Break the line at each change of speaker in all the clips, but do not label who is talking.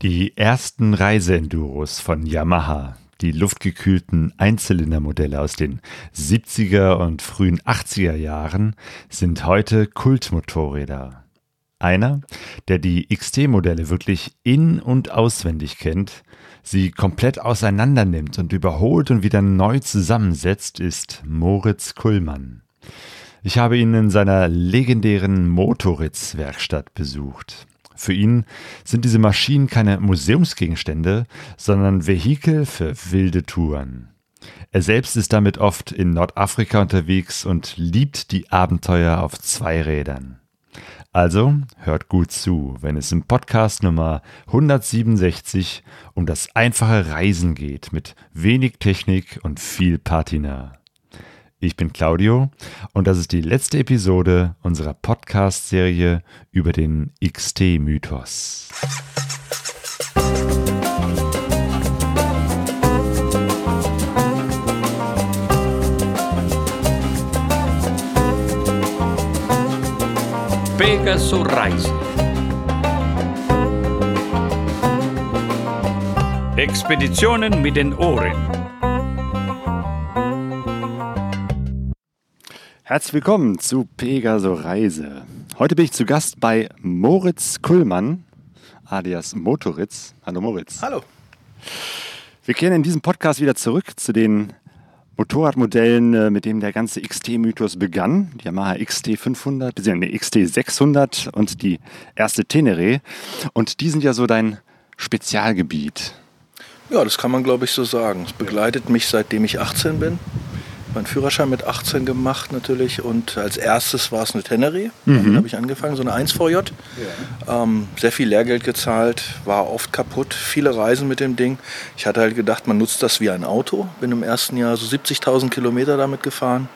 Die ersten Reiseenduros von Yamaha, die luftgekühlten Einzylindermodelle aus den 70er und frühen 80er Jahren, sind heute Kultmotorräder. Einer, der die XT-Modelle wirklich in- und auswendig kennt, sie komplett auseinander nimmt und überholt und wieder neu zusammensetzt, ist Moritz Kullmann. Ich habe ihn in seiner legendären Motoritz-Werkstatt besucht. Für ihn sind diese Maschinen keine Museumsgegenstände, sondern Vehikel für wilde Touren. Er selbst ist damit oft in Nordafrika unterwegs und liebt die Abenteuer auf zwei Rädern. Also hört gut zu, wenn es im Podcast Nummer 167 um das einfache Reisen geht mit wenig Technik und viel Patina. Ich bin Claudio und das ist die letzte Episode unserer Podcast-Serie über den XT-Mythos.
Pegasus Reisen. Expeditionen mit den Ohren.
Herzlich willkommen zu Pegaso Reise. Heute bin ich zu Gast bei Moritz Kullmann, alias Motoritz. Hallo Moritz.
Hallo.
Wir kehren in diesem Podcast wieder zurück zu den Motorradmodellen, äh, mit denen der ganze XT-Mythos begann. Die Yamaha XT500, beziehungsweise XT600 und die erste Tenere. Und die sind ja so dein Spezialgebiet.
Ja, das kann man glaube ich so sagen. Es begleitet mich seitdem ich 18 bin. Mein Führerschein mit 18 gemacht natürlich und als erstes war es eine Tenere.
Mhm.
habe ich angefangen, so eine 1VJ. Ähm, sehr viel Lehrgeld gezahlt, war oft kaputt, viele Reisen mit dem Ding. Ich hatte halt gedacht, man nutzt das wie ein Auto. Bin im ersten Jahr so 70.000 Kilometer damit gefahren.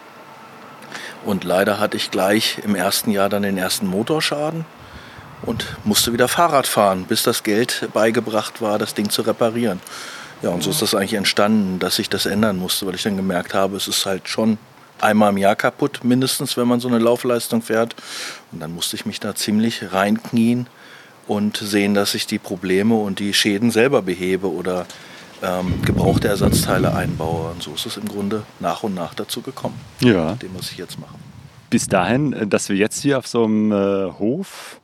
Und leider hatte ich gleich im ersten Jahr dann den ersten Motorschaden und musste wieder Fahrrad fahren, bis das Geld beigebracht war, das Ding zu reparieren. Ja, und so ist das eigentlich entstanden, dass ich das ändern musste, weil ich dann gemerkt habe, es ist halt schon einmal im Jahr kaputt, mindestens, wenn man so eine Laufleistung fährt. Und dann musste ich mich da ziemlich reinknien und sehen, dass ich die Probleme und die Schäden selber behebe oder ähm, gebrauchte Ersatzteile einbaue. Und so ist es im Grunde nach und nach dazu gekommen,
Ja.
dem, was ich jetzt mache.
Bis dahin, äh, dass wir jetzt hier auf so einem äh, Hof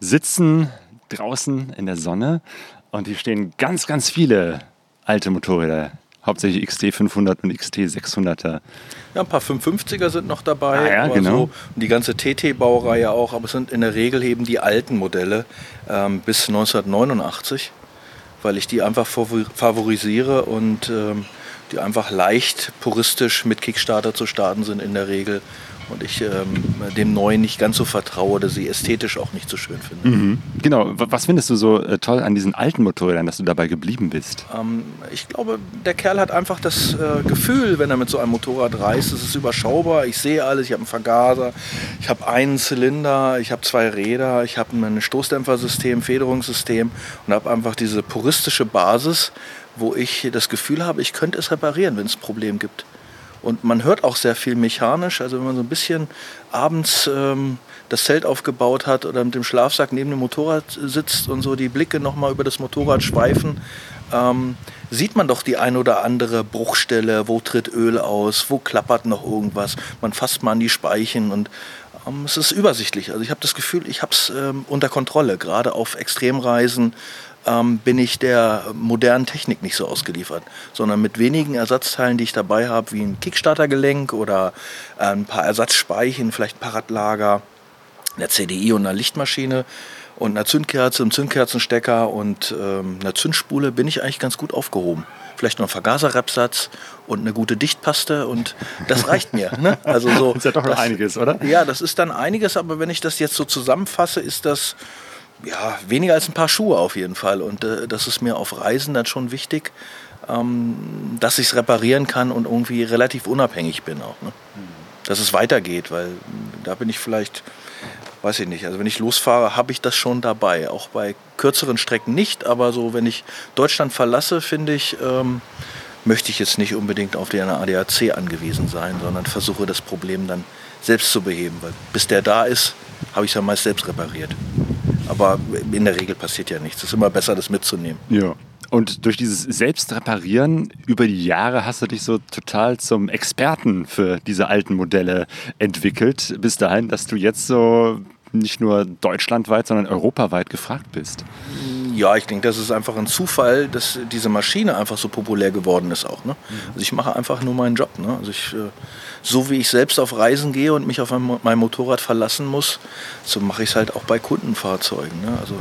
sitzen, draußen in der Sonne. Und hier stehen ganz, ganz viele alte Motorräder. Hauptsächlich XT500 und XT600er.
Ja, ein paar 550er sind noch dabei.
Ah ja, genau.
So, und die ganze TT-Baureihe auch, aber es sind in der Regel eben die alten Modelle ähm, bis 1989, weil ich die einfach favor- favorisiere und ähm, die einfach leicht puristisch mit Kickstarter zu starten sind in der Regel. Und ich ähm, dem Neuen nicht ganz so vertraue, dass sie ästhetisch auch nicht so schön finde.
Genau, wa- was findest du so äh, toll an diesen alten Motorrädern, dass du dabei geblieben bist?
Ähm, ich glaube, der Kerl hat einfach das äh, Gefühl, wenn er mit so einem Motorrad reist, es ist überschaubar. Ich sehe alles, ich habe einen Vergaser, ich habe einen Zylinder, ich habe zwei Räder, ich habe ein Stoßdämpfersystem, Federungssystem und habe einfach diese puristische Basis, wo ich das Gefühl habe, ich könnte es reparieren, wenn es ein Problem gibt. Und man hört auch sehr viel mechanisch. Also wenn man so ein bisschen abends ähm, das Zelt aufgebaut hat oder mit dem Schlafsack neben dem Motorrad sitzt und so die Blicke nochmal über das Motorrad schweifen, ähm, sieht man doch die ein oder andere Bruchstelle, wo tritt Öl aus, wo klappert noch irgendwas. Man fasst mal an die Speichen und ähm, es ist übersichtlich. Also ich habe das Gefühl, ich habe es ähm, unter Kontrolle. Gerade auf Extremreisen ähm, bin ich der modernen Technik nicht so ausgeliefert, sondern mit wenigen Ersatzteilen, die ich dabei habe, wie ein Kickstartergelenk oder äh, ein paar Ersatzspeichen, vielleicht ein Paradlager, einer CDI und einer Lichtmaschine und einer Zündkerze, einem Zündkerzenstecker und ähm, einer Zündspule bin ich eigentlich ganz gut aufgehoben. Vielleicht noch ein Vergaserrepsatz und eine gute Dichtpaste und das reicht mir. Ne? Also so,
Ist ja doch noch
das-
einiges, oder?
Ja, das ist dann einiges, aber wenn ich das jetzt so zusammenfasse, ist das ja, weniger als ein paar Schuhe auf jeden Fall. Und äh, das ist mir auf Reisen dann schon wichtig, ähm, dass ich es reparieren kann und irgendwie relativ unabhängig bin auch. Ne? Dass es weitergeht, weil da bin ich vielleicht, weiß ich nicht, also wenn ich losfahre, habe ich das schon dabei. Auch bei kürzeren Strecken nicht, aber so, wenn ich Deutschland verlasse, finde ich, ähm, möchte ich jetzt nicht unbedingt auf den ADAC angewiesen sein, sondern versuche das Problem dann selbst zu beheben, weil bis der da ist, habe ich es ja meist selbst repariert. Aber in der Regel passiert ja nichts. Es ist immer besser, das mitzunehmen.
Ja. Und durch dieses Selbstreparieren über die Jahre hast du dich so total zum Experten für diese alten Modelle entwickelt. Bis dahin, dass du jetzt so nicht nur deutschlandweit, sondern europaweit gefragt bist.
Ja, ich denke, das ist einfach ein Zufall, dass diese Maschine einfach so populär geworden ist auch. Ne? Also ich mache einfach nur meinen Job. Ne? Also ich, äh, so wie ich selbst auf Reisen gehe und mich auf mein Motorrad verlassen muss, so mache ich es halt auch bei Kundenfahrzeugen. Ne? Also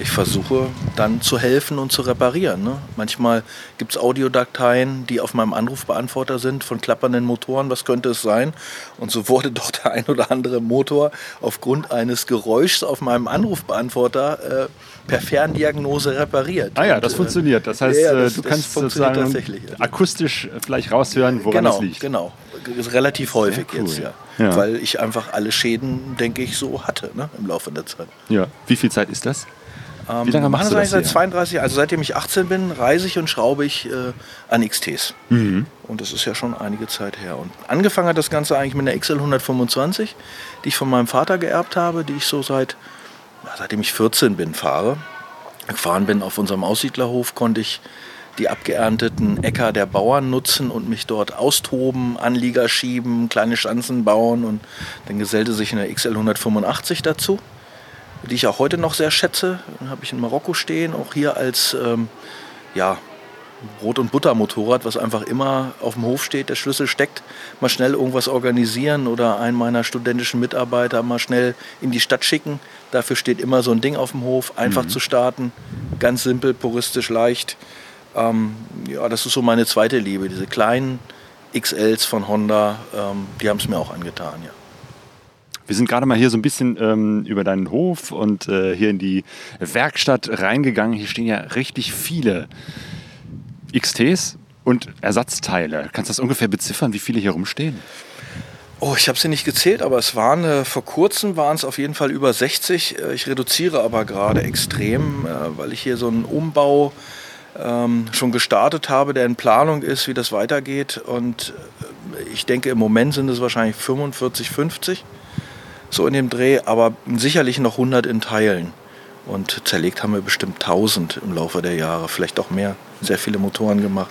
ich versuche dann zu helfen und zu reparieren. Ne? Manchmal gibt es Audiodateien, die auf meinem Anrufbeantworter sind von klappernden Motoren. Was könnte es sein? Und so wurde doch der ein oder andere Motor aufgrund eines Geräuschs auf meinem Anrufbeantworter äh, per Ferndiagnose repariert.
Ah ja, das und, äh, funktioniert. Das heißt, ja, das, du kannst sozusagen akustisch vielleicht raushören, woran
genau,
es liegt.
Genau, ist relativ häufig cool. jetzt, ja. ja. Weil ich einfach alle Schäden, denke ich, so hatte ne, im Laufe der Zeit.
Ja. Wie viel Zeit ist das?
Ähm, Wie lange machst du das seit 32 Also seitdem ich 18 bin, reise ich und schraube ich äh, an XTs. Mhm. Und das ist ja schon einige Zeit her. Und angefangen hat das Ganze eigentlich mit einer XL 125, die ich von meinem Vater geerbt habe, die ich so seit, seitdem ich 14 bin, fahre. Gefahren bin auf unserem Aussiedlerhof, konnte ich die abgeernteten Äcker der Bauern nutzen und mich dort austoben, Anlieger schieben, kleine Schanzen bauen. Und dann gesellte sich eine XL 185 dazu die ich auch heute noch sehr schätze. Habe ich in Marokko stehen, auch hier als ähm, ja, Brot- und Butter-Motorrad, was einfach immer auf dem Hof steht, der Schlüssel steckt, mal schnell irgendwas organisieren oder einen meiner studentischen Mitarbeiter mal schnell in die Stadt schicken. Dafür steht immer so ein Ding auf dem Hof, einfach mhm. zu starten, ganz simpel, puristisch, leicht. Ähm, ja, das ist so meine zweite Liebe, diese kleinen XLs von Honda, ähm, die haben es mir auch angetan, ja.
Wir sind gerade mal hier so ein bisschen ähm, über deinen Hof und äh, hier in die Werkstatt reingegangen. Hier stehen ja richtig viele XTs und Ersatzteile. Kannst du das ungefähr beziffern, wie viele hier rumstehen?
Oh, ich habe sie nicht gezählt, aber es waren äh, vor kurzem waren es auf jeden Fall über 60. Äh, ich reduziere aber gerade extrem, äh, weil ich hier so einen Umbau ähm, schon gestartet habe, der in Planung ist, wie das weitergeht. Und äh, ich denke, im Moment sind es wahrscheinlich 45, 50 so in dem Dreh, aber sicherlich noch 100 in Teilen. Und zerlegt haben wir bestimmt 1000 im Laufe der Jahre, vielleicht auch mehr. Sehr viele Motoren gemacht.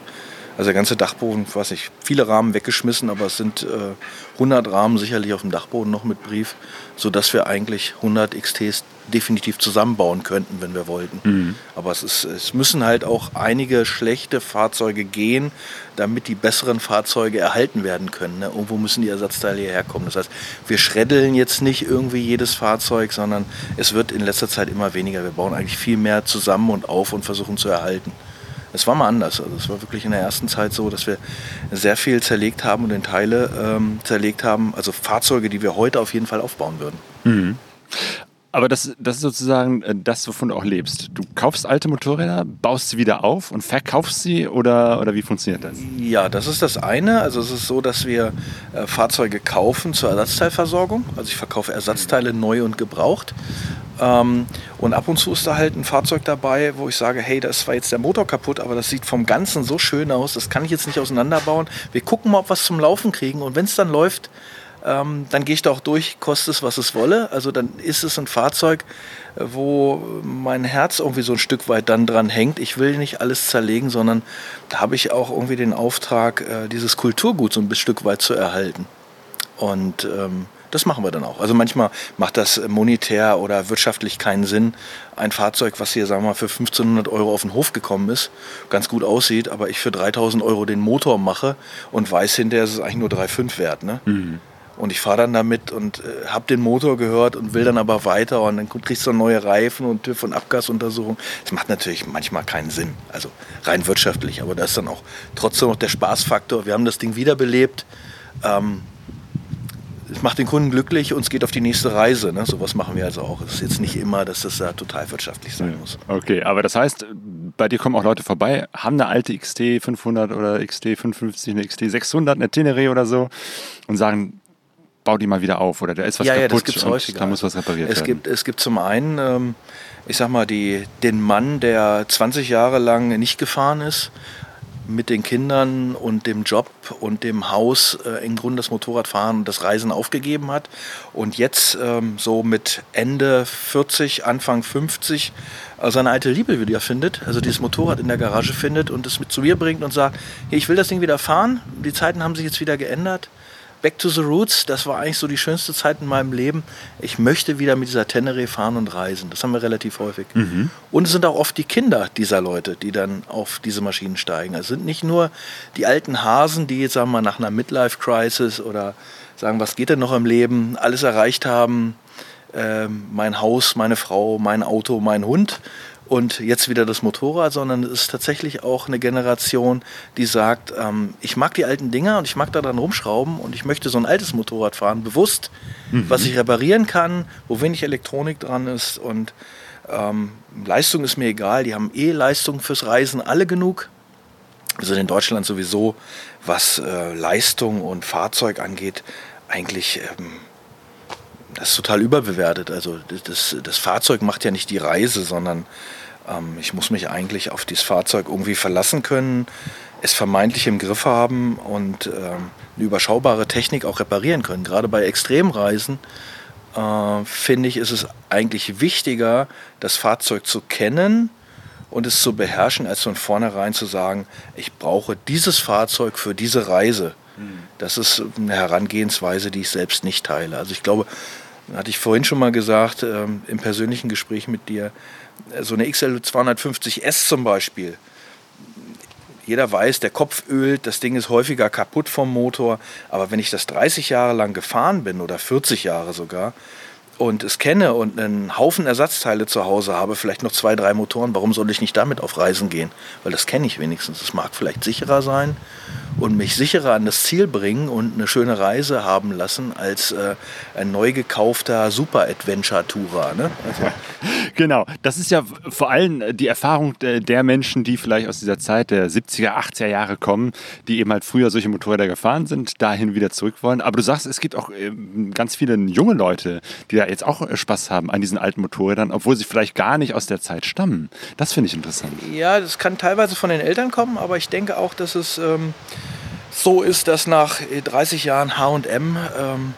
Also der ganze Dachboden, weiß ich, viele Rahmen weggeschmissen, aber es sind äh, 100 Rahmen sicherlich auf dem Dachboden noch mit Brief, sodass wir eigentlich 100 XTs definitiv zusammenbauen könnten, wenn wir wollten. Mhm. Aber es, ist, es müssen halt auch einige schlechte Fahrzeuge gehen, damit die besseren Fahrzeuge erhalten werden können. Ne? Irgendwo müssen die Ersatzteile hierher kommen. Das heißt, wir schreddeln jetzt nicht irgendwie jedes Fahrzeug, sondern es wird in letzter Zeit immer weniger. Wir bauen eigentlich viel mehr zusammen und auf und versuchen zu erhalten. Es war mal anders. Also es war wirklich in der ersten Zeit so, dass wir sehr viel zerlegt haben und in Teile ähm, zerlegt haben. Also Fahrzeuge, die wir heute auf jeden Fall aufbauen würden.
Mhm. Aber das, das ist sozusagen äh, das, wovon du auch lebst. Du kaufst alte Motorräder, baust sie wieder auf und verkaufst sie oder, oder wie funktioniert das?
Ja, das ist das eine. Also es ist so, dass wir äh, Fahrzeuge kaufen zur Ersatzteilversorgung. Also ich verkaufe Ersatzteile neu und gebraucht. Ähm, und ab und zu ist da halt ein Fahrzeug dabei, wo ich sage, hey, da ist zwar jetzt der Motor kaputt, aber das sieht vom Ganzen so schön aus, das kann ich jetzt nicht auseinanderbauen. Wir gucken mal, ob wir es zum Laufen kriegen. Und wenn es dann läuft, ähm, dann gehe ich da auch durch, kostet es, was es wolle. Also dann ist es ein Fahrzeug, äh, wo mein Herz irgendwie so ein Stück weit dann dran hängt. Ich will nicht alles zerlegen, sondern da habe ich auch irgendwie den Auftrag, äh, dieses Kulturgut so ein Stück weit zu erhalten. Und ähm, das machen wir dann auch. Also manchmal macht das monetär oder wirtschaftlich keinen Sinn. Ein Fahrzeug, was hier, sagen wir mal, für 1500 Euro auf den Hof gekommen ist, ganz gut aussieht, aber ich für 3000 Euro den Motor mache und weiß hinterher, es ist eigentlich nur 3,5 wert. Ne? Mhm. Und ich fahre dann damit und äh, habe den Motor gehört und will dann aber weiter und dann kriegst du neue Reifen und TÜV und Abgasuntersuchung. Das macht natürlich manchmal keinen Sinn, also rein wirtschaftlich, aber da ist dann auch trotzdem noch der Spaßfaktor. Wir haben das Ding wiederbelebt. Ähm, es macht den Kunden glücklich und es geht auf die nächste Reise. Ne? Sowas machen wir also auch. Es ist jetzt nicht immer, dass das da total wirtschaftlich sein muss.
Okay, aber das heißt, bei dir kommen auch Leute vorbei, haben eine alte XT 500 oder XT 550, eine XT 600, eine Tenere oder so und sagen, bau die mal wieder auf oder da ist was
ja,
kaputt
ja, das gibt's häufiger.
da muss was repariert
es
werden.
Gibt, es gibt zum einen, ähm, ich sag mal, die, den Mann, der 20 Jahre lang nicht gefahren ist, mit den Kindern und dem Job und dem Haus äh, im Grunde das Motorradfahren und das Reisen aufgegeben hat. Und jetzt ähm, so mit Ende 40, Anfang 50 äh, seine alte Liebe wieder findet, also dieses Motorrad in der Garage findet und es mit zu mir bringt und sagt, hey, ich will das Ding wieder fahren, die Zeiten haben sich jetzt wieder geändert Back to the Roots, das war eigentlich so die schönste Zeit in meinem Leben. Ich möchte wieder mit dieser Tenere fahren und reisen. Das haben wir relativ häufig. Mhm. Und es sind auch oft die Kinder dieser Leute, die dann auf diese Maschinen steigen. Es sind nicht nur die alten Hasen, die jetzt sagen wir mal nach einer Midlife-Crisis oder sagen, was geht denn noch im Leben, alles erreicht haben, ähm, mein Haus, meine Frau, mein Auto, mein Hund und jetzt wieder das Motorrad, sondern es ist tatsächlich auch eine Generation, die sagt, ähm, ich mag die alten Dinger und ich mag da dran rumschrauben und ich möchte so ein altes Motorrad fahren, bewusst, mhm. was ich reparieren kann, wo wenig Elektronik dran ist und ähm, Leistung ist mir egal, die haben eh Leistung fürs Reisen alle genug. Wir sind in Deutschland sowieso, was äh, Leistung und Fahrzeug angeht, eigentlich ähm, das ist total überbewertet. Also das, das Fahrzeug macht ja nicht die Reise, sondern ähm, ich muss mich eigentlich auf dieses Fahrzeug irgendwie verlassen können, es vermeintlich im Griff haben und ähm, eine überschaubare Technik auch reparieren können. Gerade bei Extremreisen äh, finde ich, ist es eigentlich wichtiger, das Fahrzeug zu kennen und es zu beherrschen, als von vornherein zu sagen, ich brauche dieses Fahrzeug für diese Reise. Hm. Das ist eine Herangehensweise, die ich selbst nicht teile. Also ich glaube, hatte ich vorhin schon mal gesagt, ähm, im persönlichen Gespräch mit dir, so eine XL 250S zum Beispiel. Jeder weiß, der Kopf ölt, das Ding ist häufiger kaputt vom Motor. Aber wenn ich das 30 Jahre lang gefahren bin oder 40 Jahre sogar und es kenne und einen Haufen Ersatzteile zu Hause habe, vielleicht noch zwei, drei Motoren, warum soll ich nicht damit auf Reisen gehen? Weil das kenne ich wenigstens. Es mag vielleicht sicherer sein und mich sicherer an das Ziel bringen und eine schöne Reise haben lassen als äh, ein neu gekaufter Super-Adventure-Tourer. Ne? Also.
Genau, das ist ja vor allem die Erfahrung der Menschen, die vielleicht aus dieser Zeit der 70er, 80er Jahre kommen, die eben halt früher solche Motorräder gefahren sind, dahin wieder zurück wollen. Aber du sagst, es gibt auch ähm, ganz viele junge Leute, die da jetzt auch Spaß haben an diesen alten Motorrädern, obwohl sie vielleicht gar nicht aus der Zeit stammen. Das finde ich interessant.
Ja, das kann teilweise von den Eltern kommen, aber ich denke auch, dass es ähm, so ist, dass nach 30 Jahren HM ähm,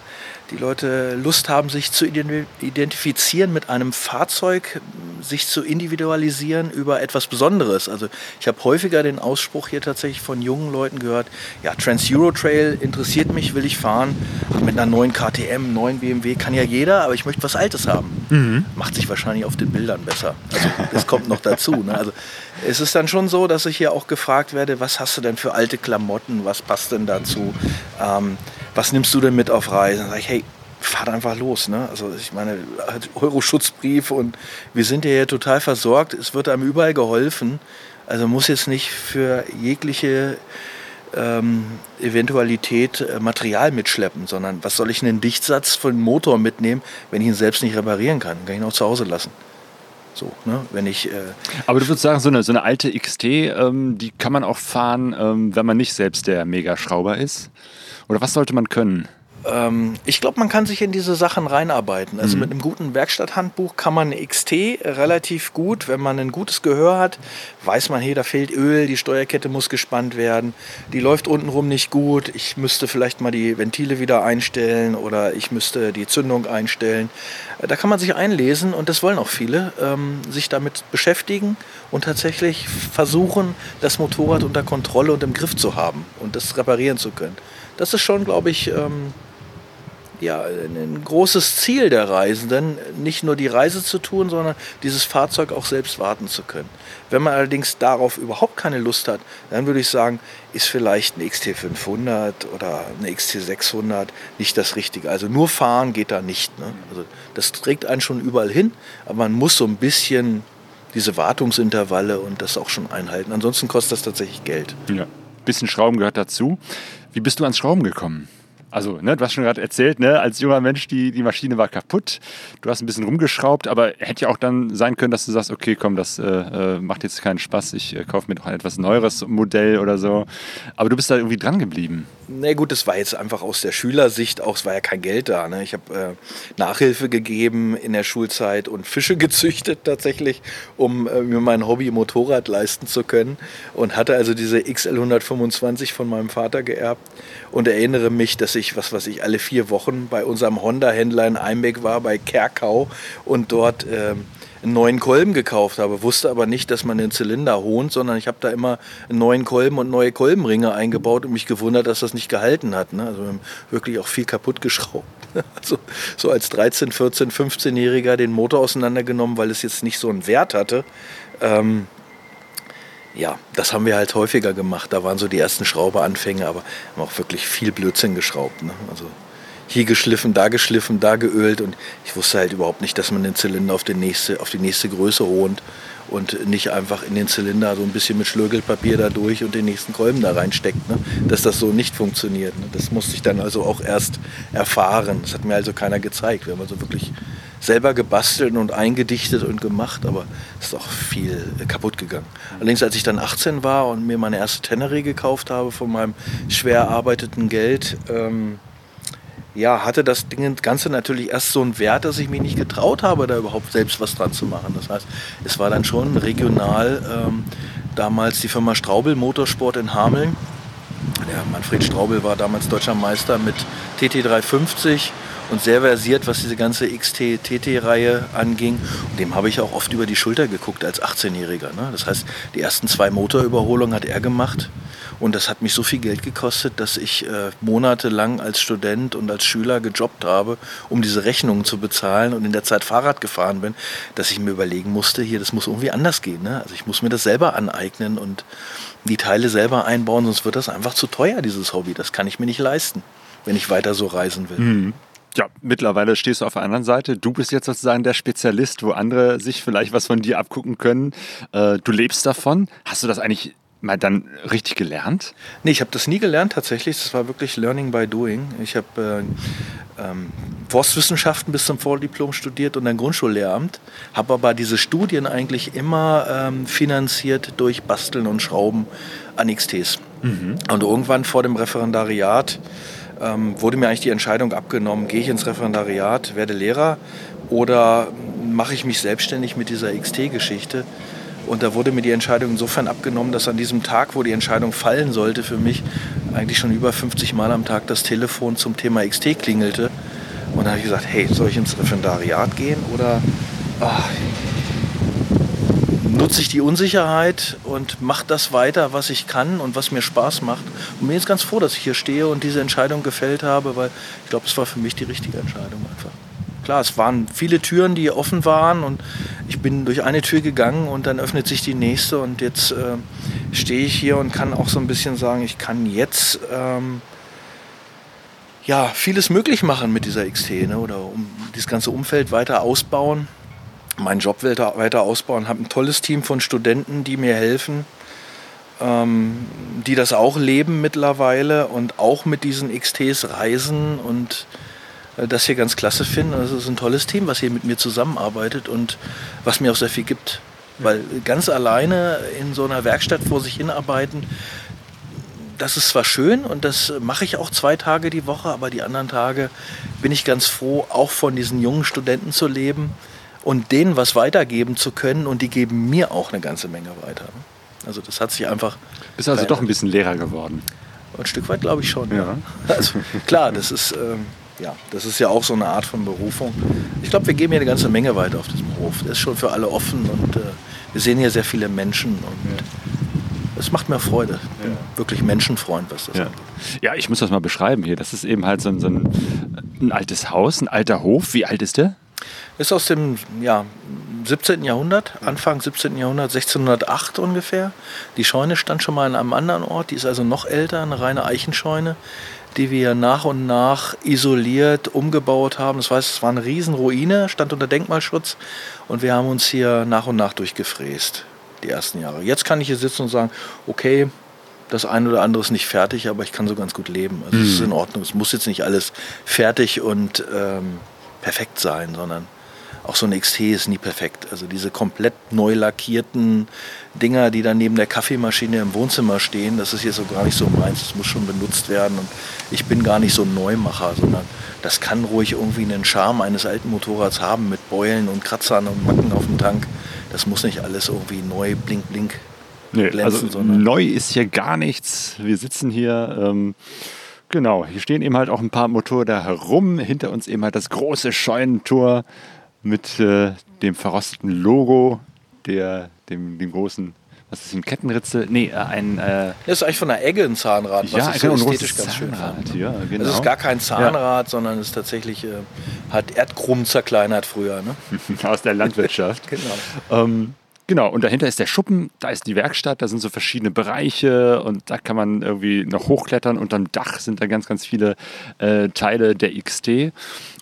die Leute Lust haben, sich zu identifizieren mit einem Fahrzeug, sich zu individualisieren über etwas Besonderes. Also ich habe häufiger den Ausspruch hier tatsächlich von jungen Leuten gehört, ja, Trans-Euro Trail interessiert mich, will ich fahren. Mit einer neuen KTM, neuen BMW kann ja jeder, aber ich möchte was Altes haben. Mhm. Macht sich wahrscheinlich auf den Bildern besser. Also das kommt noch dazu. Ne? Also es ist dann schon so, dass ich hier auch gefragt werde, was hast du denn für alte Klamotten, was passt denn dazu? Ähm, was nimmst du denn mit auf Reisen? Sage ich, hey, fahrt einfach los. Ne? Also ich meine, Euro-Schutzbrief und wir sind ja hier total versorgt. Es wird einem überall geholfen. Also muss jetzt nicht für jegliche ähm, Eventualität äh, Material mitschleppen, sondern was soll ich einen Dichtsatz von Motor mitnehmen, wenn ich ihn selbst nicht reparieren kann? Kann ich ihn auch zu Hause lassen. So, ne? wenn ich, äh
Aber du würdest sagen, so eine, so eine alte XT, ähm, die kann man auch fahren, ähm, wenn man nicht selbst der Megaschrauber ist? Oder was sollte man können?
Ähm, ich glaube, man kann sich in diese Sachen reinarbeiten. Also mhm. mit einem guten Werkstatthandbuch kann man eine XT relativ gut, wenn man ein gutes Gehör hat, weiß man, hey, da fehlt Öl, die Steuerkette muss gespannt werden, die läuft untenrum nicht gut, ich müsste vielleicht mal die Ventile wieder einstellen oder ich müsste die Zündung einstellen. Da kann man sich einlesen und das wollen auch viele, ähm, sich damit beschäftigen und tatsächlich versuchen, das Motorrad unter Kontrolle und im Griff zu haben und das reparieren zu können. Das ist schon, glaube ich, ähm, ja, ein großes Ziel der Reisenden, nicht nur die Reise zu tun, sondern dieses Fahrzeug auch selbst warten zu können. Wenn man allerdings darauf überhaupt keine Lust hat, dann würde ich sagen, ist vielleicht ein XT500 oder eine XT600 nicht das Richtige. Also nur fahren geht da nicht. Ne? Also das trägt einen schon überall hin, aber man muss so ein bisschen diese Wartungsintervalle und das auch schon einhalten. Ansonsten kostet das tatsächlich Geld.
Ja, bisschen Schrauben gehört dazu. Wie bist du ans Schrauben gekommen? Also, ne, du hast schon gerade erzählt, ne, als junger Mensch, die, die Maschine war kaputt. Du hast ein bisschen rumgeschraubt, aber hätte ja auch dann sein können, dass du sagst, okay, komm, das äh, äh macht jetzt keinen Spaß, ich äh, kaufe mir doch ein etwas neueres Modell oder so. Aber du bist da irgendwie dran geblieben.
Na nee, gut, das war jetzt einfach aus der Schülersicht auch, es war ja kein Geld da. Ne? Ich habe äh, Nachhilfe gegeben in der Schulzeit und Fische gezüchtet tatsächlich, um äh, mir mein Hobby Motorrad leisten zu können. Und hatte also diese XL 125 von meinem Vater geerbt und erinnere mich, dass ich, was weiß ich, alle vier Wochen bei unserem Honda-Händler in Einbeck war, bei Kerkau und dort äh, einen neuen Kolben gekauft habe. Wusste aber nicht, dass man den Zylinder hohnt, sondern ich habe da immer einen neuen Kolben und neue Kolbenringe eingebaut und mich gewundert, dass das nicht gehalten hat. Ne? Also wir haben wirklich auch viel kaputt geschraubt. Also so als 13, 14, 15-Jähriger den Motor auseinandergenommen, weil es jetzt nicht so einen Wert hatte. Ähm, ja, das haben wir halt häufiger gemacht. Da waren so die ersten Schrauberanfänge, aber haben auch wirklich viel Blödsinn geschraubt. Ne? Also hier geschliffen, da geschliffen, da geölt und ich wusste halt überhaupt nicht, dass man den Zylinder auf die nächste, auf die nächste Größe holt und nicht einfach in den Zylinder so ein bisschen mit Schlögelpapier da durch und den nächsten Kolben da reinsteckt. Ne? Dass das so nicht funktioniert. Ne? Das musste ich dann also auch erst erfahren. Das hat mir also keiner gezeigt. Wir haben also wirklich selber gebastelt und eingedichtet und gemacht, aber es ist auch viel kaputt gegangen. Allerdings, als ich dann 18 war und mir meine erste Tenere gekauft habe von meinem schwer erarbeiteten Geld, ähm, ja, hatte das Ding, Ganze natürlich erst so einen Wert, dass ich mich nicht getraut habe, da überhaupt selbst was dran zu machen. Das heißt, es war dann schon regional ähm, damals die Firma Straubel Motorsport in Hameln. Der Manfred Straubel war damals deutscher Meister mit TT350 und sehr versiert, was diese ganze XT-TT-Reihe anging. Und dem habe ich auch oft über die Schulter geguckt als 18-Jähriger. Ne? Das heißt, die ersten zwei Motorüberholungen hat er gemacht. Und das hat mich so viel Geld gekostet, dass ich äh, monatelang als Student und als Schüler gejobbt habe, um diese Rechnungen zu bezahlen und in der Zeit Fahrrad gefahren bin, dass ich mir überlegen musste, hier, das muss irgendwie anders gehen. Ne? Also ich muss mir das selber aneignen und die Teile selber einbauen, sonst wird das einfach zu teuer, dieses Hobby. Das kann ich mir nicht leisten, wenn ich weiter so reisen will.
Mhm. Ja, mittlerweile stehst du auf der anderen Seite. Du bist jetzt sozusagen der Spezialist, wo andere sich vielleicht was von dir abgucken können. Äh, du lebst davon. Hast du das eigentlich mal dann richtig gelernt?
Nee, ich habe das nie gelernt tatsächlich. Das war wirklich Learning by Doing. Ich habe äh, ähm, Forstwissenschaften bis zum Vordiplom studiert und ein Grundschullehramt, habe aber diese Studien eigentlich immer ähm, finanziert durch Basteln und Schrauben an XTs. Mhm. Und irgendwann vor dem Referendariat ähm, wurde mir eigentlich die Entscheidung abgenommen, gehe ich ins Referendariat, werde Lehrer oder mache ich mich selbstständig mit dieser XT-Geschichte. Und da wurde mir die Entscheidung insofern abgenommen, dass an diesem Tag, wo die Entscheidung fallen sollte für mich, eigentlich schon über 50 Mal am Tag das Telefon zum Thema XT klingelte. Und da habe ich gesagt, hey, soll ich ins Referendariat gehen oder ach, nutze ich die Unsicherheit und mache das weiter, was ich kann und was mir Spaß macht. Und mir ist ganz froh, dass ich hier stehe und diese Entscheidung gefällt habe, weil ich glaube, es war für mich die richtige Entscheidung einfach klar, es waren viele Türen, die offen waren und ich bin durch eine Tür gegangen und dann öffnet sich die nächste und jetzt äh, stehe ich hier und kann auch so ein bisschen sagen, ich kann jetzt ähm, ja, vieles möglich machen mit dieser XT ne, oder um das ganze Umfeld weiter ausbauen, meinen Job weiter, weiter ausbauen, habe ein tolles Team von Studenten, die mir helfen. Ähm, die das auch leben mittlerweile und auch mit diesen XTs reisen und äh, das hier ganz klasse finde. Also es ist ein tolles Team, was hier mit mir zusammenarbeitet und was mir auch sehr viel gibt. Weil ganz alleine in so einer Werkstatt vor sich hinarbeiten, das ist zwar schön und das mache ich auch zwei Tage die Woche, aber die anderen Tage bin ich ganz froh, auch von diesen jungen Studenten zu leben und denen was weitergeben zu können und die geben mir auch eine ganze Menge weiter. Also das hat sich einfach.
Bist also doch ein bisschen Lehrer geworden.
Ein Stück weit glaube ich schon. Ja. ja. Also klar, das ist. Ähm, ja, das ist ja auch so eine Art von Berufung. Ich glaube, wir geben hier eine ganze Menge weiter auf diesem Hof. Der ist schon für alle offen und äh, wir sehen hier sehr viele Menschen und es macht mir Freude. Ich bin wirklich Menschenfreund, was das
ja. angeht. Ja, ich muss das mal beschreiben hier. Das ist eben halt so ein, so ein, ein altes Haus, ein alter Hof. Wie alt ist der?
Ist aus dem ja, 17. Jahrhundert, Anfang 17. Jahrhundert, 1608 ungefähr. Die Scheune stand schon mal an einem anderen Ort, die ist also noch älter, eine reine Eichenscheune die wir nach und nach isoliert umgebaut haben. Das heißt, es war eine Riesenruine, stand unter Denkmalschutz und wir haben uns hier nach und nach durchgefräst, die ersten Jahre. Jetzt kann ich hier sitzen und sagen, okay, Das eine oder andere ist nicht fertig, aber ich kann so ganz gut leben. Also es ist in Ordnung. Es muss jetzt nicht alles fertig und ähm, perfekt sein, sondern auch so ein XT ist nie perfekt. Also diese komplett neu lackierten Dinger, die dann neben der Kaffeemaschine im Wohnzimmer stehen, das ist hier so gar nicht so meins. Das muss schon benutzt werden. Und ich bin gar nicht so ein Neumacher, sondern das kann ruhig irgendwie einen Charme eines alten Motorrads haben mit Beulen und Kratzern und Macken auf dem Tank. Das muss nicht alles irgendwie neu blink blink
Nee,
glänzen,
also neu ist hier gar nichts. Wir sitzen hier, ähm, genau, hier stehen eben halt auch ein paar Motorräder herum. Hinter uns eben halt das große Scheunentor mit äh, dem verrosteten Logo, der, dem, dem großen, was ist ein Kettenritzel? Nee, äh, ein, äh,
das ist eigentlich von der Egge ein Zahnrad, was
ja,
ich so ästhetisch ganz schön
Zahnrad.
fand.
Ja, genau.
Es ist gar kein Zahnrad, sondern es ist tatsächlich, äh, hat Erdkrumm zerkleinert früher. Ne?
aus der Landwirtschaft.
Genau.
Ähm, genau, und dahinter ist der Schuppen, da ist die Werkstatt, da sind so verschiedene Bereiche und da kann man irgendwie noch hochklettern. Unterm Dach sind da ganz, ganz viele äh, Teile der XT.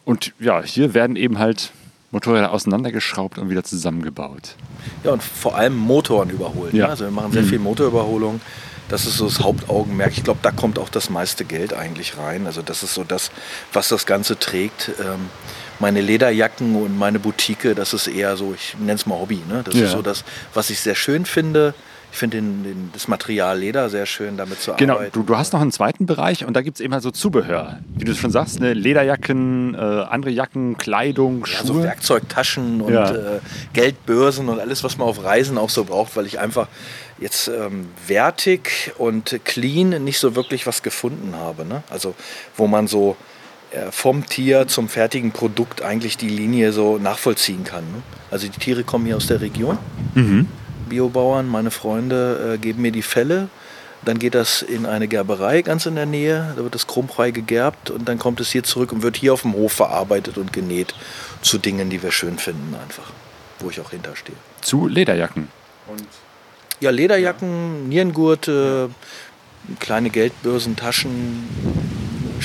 Und ja, hier werden eben halt Motorräder auseinandergeschraubt und wieder zusammengebaut.
Ja, und vor allem Motoren überholen.
Ja.
Ne? Also wir machen sehr viel Motorüberholung. Das ist so das Hauptaugenmerk. Ich glaube, da kommt auch das meiste Geld eigentlich rein. Also das ist so das, was das Ganze trägt. Ähm, meine Lederjacken und meine Boutique, das ist eher so, ich nenne es mal Hobby. Ne? Das
Ja.
ist so das, was ich sehr schön finde. Ich finde den, den, das Material Leder sehr schön, damit zu
Genau,
arbeiten.
du, du hast noch einen zweiten Bereich und da gibt es eben halt so Zubehör. Wie du schon sagst, ne? Lederjacken, äh, andere Jacken, Kleidung,
Ja, so
Schuhe.
Werkzeugtaschen und
Ja.
äh, Geldbörsen und alles, was man auf Reisen auch so braucht, weil ich einfach jetzt ähm, wertig und clean nicht so wirklich was gefunden habe. Ne? Also wo man so vom Tier zum fertigen Produkt eigentlich die Linie so nachvollziehen kann. Ne? Also die Tiere kommen hier aus der Region. Biobauern, meine Freunde äh, geben mir die Felle. Dann geht das in eine Gerberei ganz in der Nähe. Da wird das chromfrei gegerbt und dann kommt es hier zurück und wird hier auf dem Hof verarbeitet und genäht zu Dingen, die wir schön finden einfach. Wo ich auch hinterstehe.
Zu Lederjacken.
Ja, Lederjacken, Nierengurte, kleine Geldbörsen, Taschen,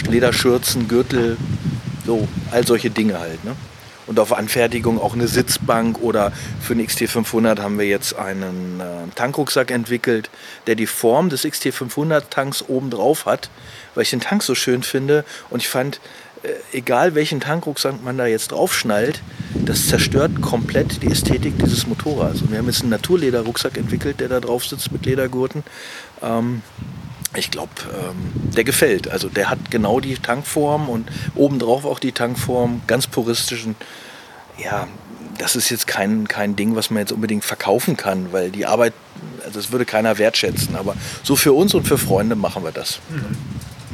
Lederschürzen, Gürtel, so, all solche Dinge halt. Ne? Und auf Anfertigung auch eine Sitzbank oder für den XT500 haben wir jetzt einen äh, Tankrucksack entwickelt, der die Form des XT500 Tanks oben drauf hat, weil ich den Tank so schön finde und ich fand, äh, egal welchen Tankrucksack man da jetzt draufschnallt, das zerstört komplett die Ästhetik dieses Motorrads. Und wir haben jetzt einen Naturlederrucksack entwickelt, der da drauf sitzt mit Ledergurten. Ähm, ich glaube, ähm, der gefällt. Also der hat genau die Tankform und obendrauf auch die Tankform, ganz puristischen. Ja, das ist jetzt kein, kein Ding, was man jetzt unbedingt verkaufen kann, weil die Arbeit, also das würde keiner wertschätzen. Aber so für uns und für Freunde machen wir das.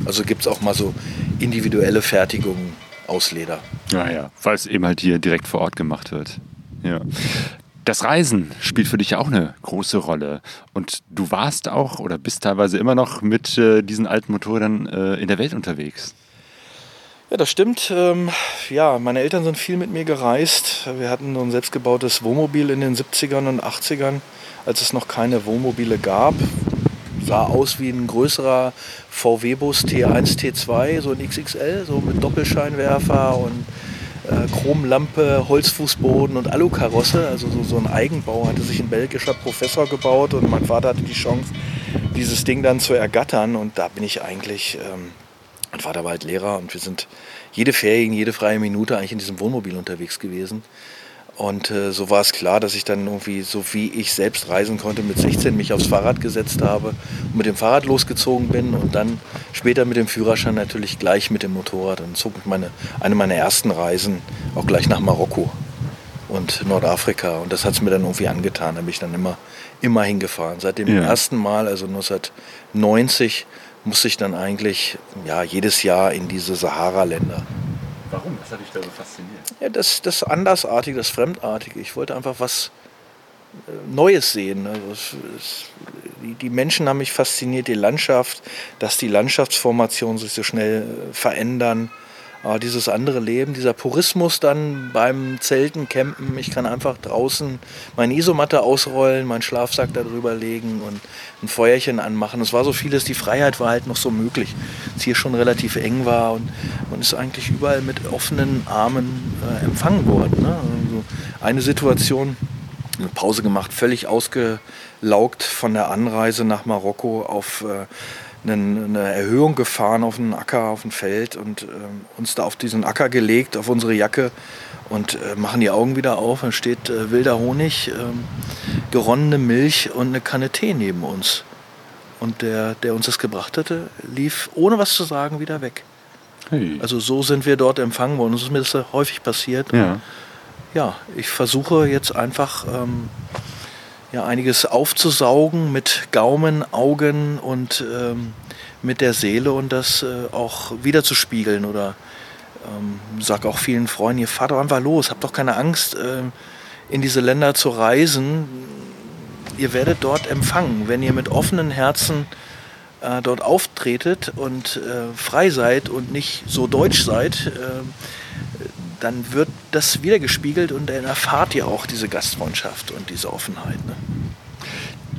Also gibt es auch mal so individuelle Fertigungen aus Leder.
Ja, ja, weil es eben halt hier direkt vor Ort gemacht wird. Ja. Das Reisen spielt für dich ja auch eine große Rolle. Und du warst auch oder bist teilweise immer noch mit äh, diesen alten Motorrädern äh, in der Welt unterwegs.
Ja, das stimmt. Ähm, ja, meine Eltern sind viel mit mir gereist. Wir hatten so ein selbstgebautes Wohnmobil in den 70ern und 80ern, als es noch keine Wohnmobile gab. Sah aus wie ein größerer VW-Bus T1, T2, so ein XXL, so mit Doppelscheinwerfer und äh, Chromlampe, Holzfußboden und Alukarosse. Also so, so ein Eigenbau hatte sich ein belgischer Professor gebaut und mein Vater hatte die Chance, dieses Ding dann zu ergattern. Und da bin ich eigentlich, ähm, mein Vater war halt Lehrer und wir sind jede Ferien, jede freie Minute eigentlich in diesem Wohnmobil unterwegs gewesen. Und äh, so war es klar, dass ich dann irgendwie, so wie ich selbst reisen konnte, mit 16 mich aufs Fahrrad gesetzt habe und mit dem Fahrrad losgezogen bin und dann später mit dem Führerschein natürlich gleich mit dem Motorrad. Und zog meine, eine meiner ersten Reisen auch gleich nach Marokko und Nordafrika. Und das hat es mir dann irgendwie angetan. Da bin ich dann immer, immer hingefahren. Seit dem
Ja.
ersten Mal, also 1990, musste ich dann eigentlich ja, jedes Jahr in diese Sahara-Länder.
Warum? Das hat dich da so fasziniert.
Ja, das, das Andersartige, das Fremdartige. Ich wollte einfach was äh, Neues sehen. Also es, es, die, die Menschen haben mich fasziniert, die Landschaft, dass die Landschaftsformationen sich so schnell äh, verändern. Aber dieses andere Leben, dieser Purismus dann beim Zelten, Campen, ich kann einfach draußen meine Isomatte ausrollen, meinen Schlafsack darüber legen und ein Feuerchen anmachen. Es war so vieles, die Freiheit war halt noch so möglich. Es hier schon relativ eng war und man ist eigentlich überall mit offenen Armen äh, empfangen worden. Ne? Also eine Situation, eine Pause gemacht, völlig ausgelaugt von der Anreise nach Marokko auf äh, eine, Erhöhung gefahren auf einen Acker, auf ein Feld und äh, uns da auf diesen Acker gelegt, auf unsere Jacke und äh, machen die Augen wieder auf. Dann steht äh, wilder Honig, ähm, geronnene Milch und eine Kanne Tee neben uns. Und der, der uns das gebracht hatte, lief ohne was zu sagen wieder weg.
Hey.
Also so sind wir dort empfangen worden. Das ist mir das häufig passiert.
ja.
Ja, ich versuche jetzt einfach ähm, ja, einiges aufzusaugen mit Gaumen, Augen und ähm, mit der Seele und das äh, auch wieder zu spiegeln oder ähm, sag auch vielen Freunden, ihr fahrt doch einfach los, habt doch keine Angst, äh, in diese Länder zu reisen. Ihr werdet dort empfangen, wenn ihr mit offenen Herzen äh, dort auftretet und äh, frei seid und nicht so deutsch seid, äh, dann wird das wiedergespiegelt und dann erfahrt ihr auch diese Gastfreundschaft und diese Offenheit. Ne?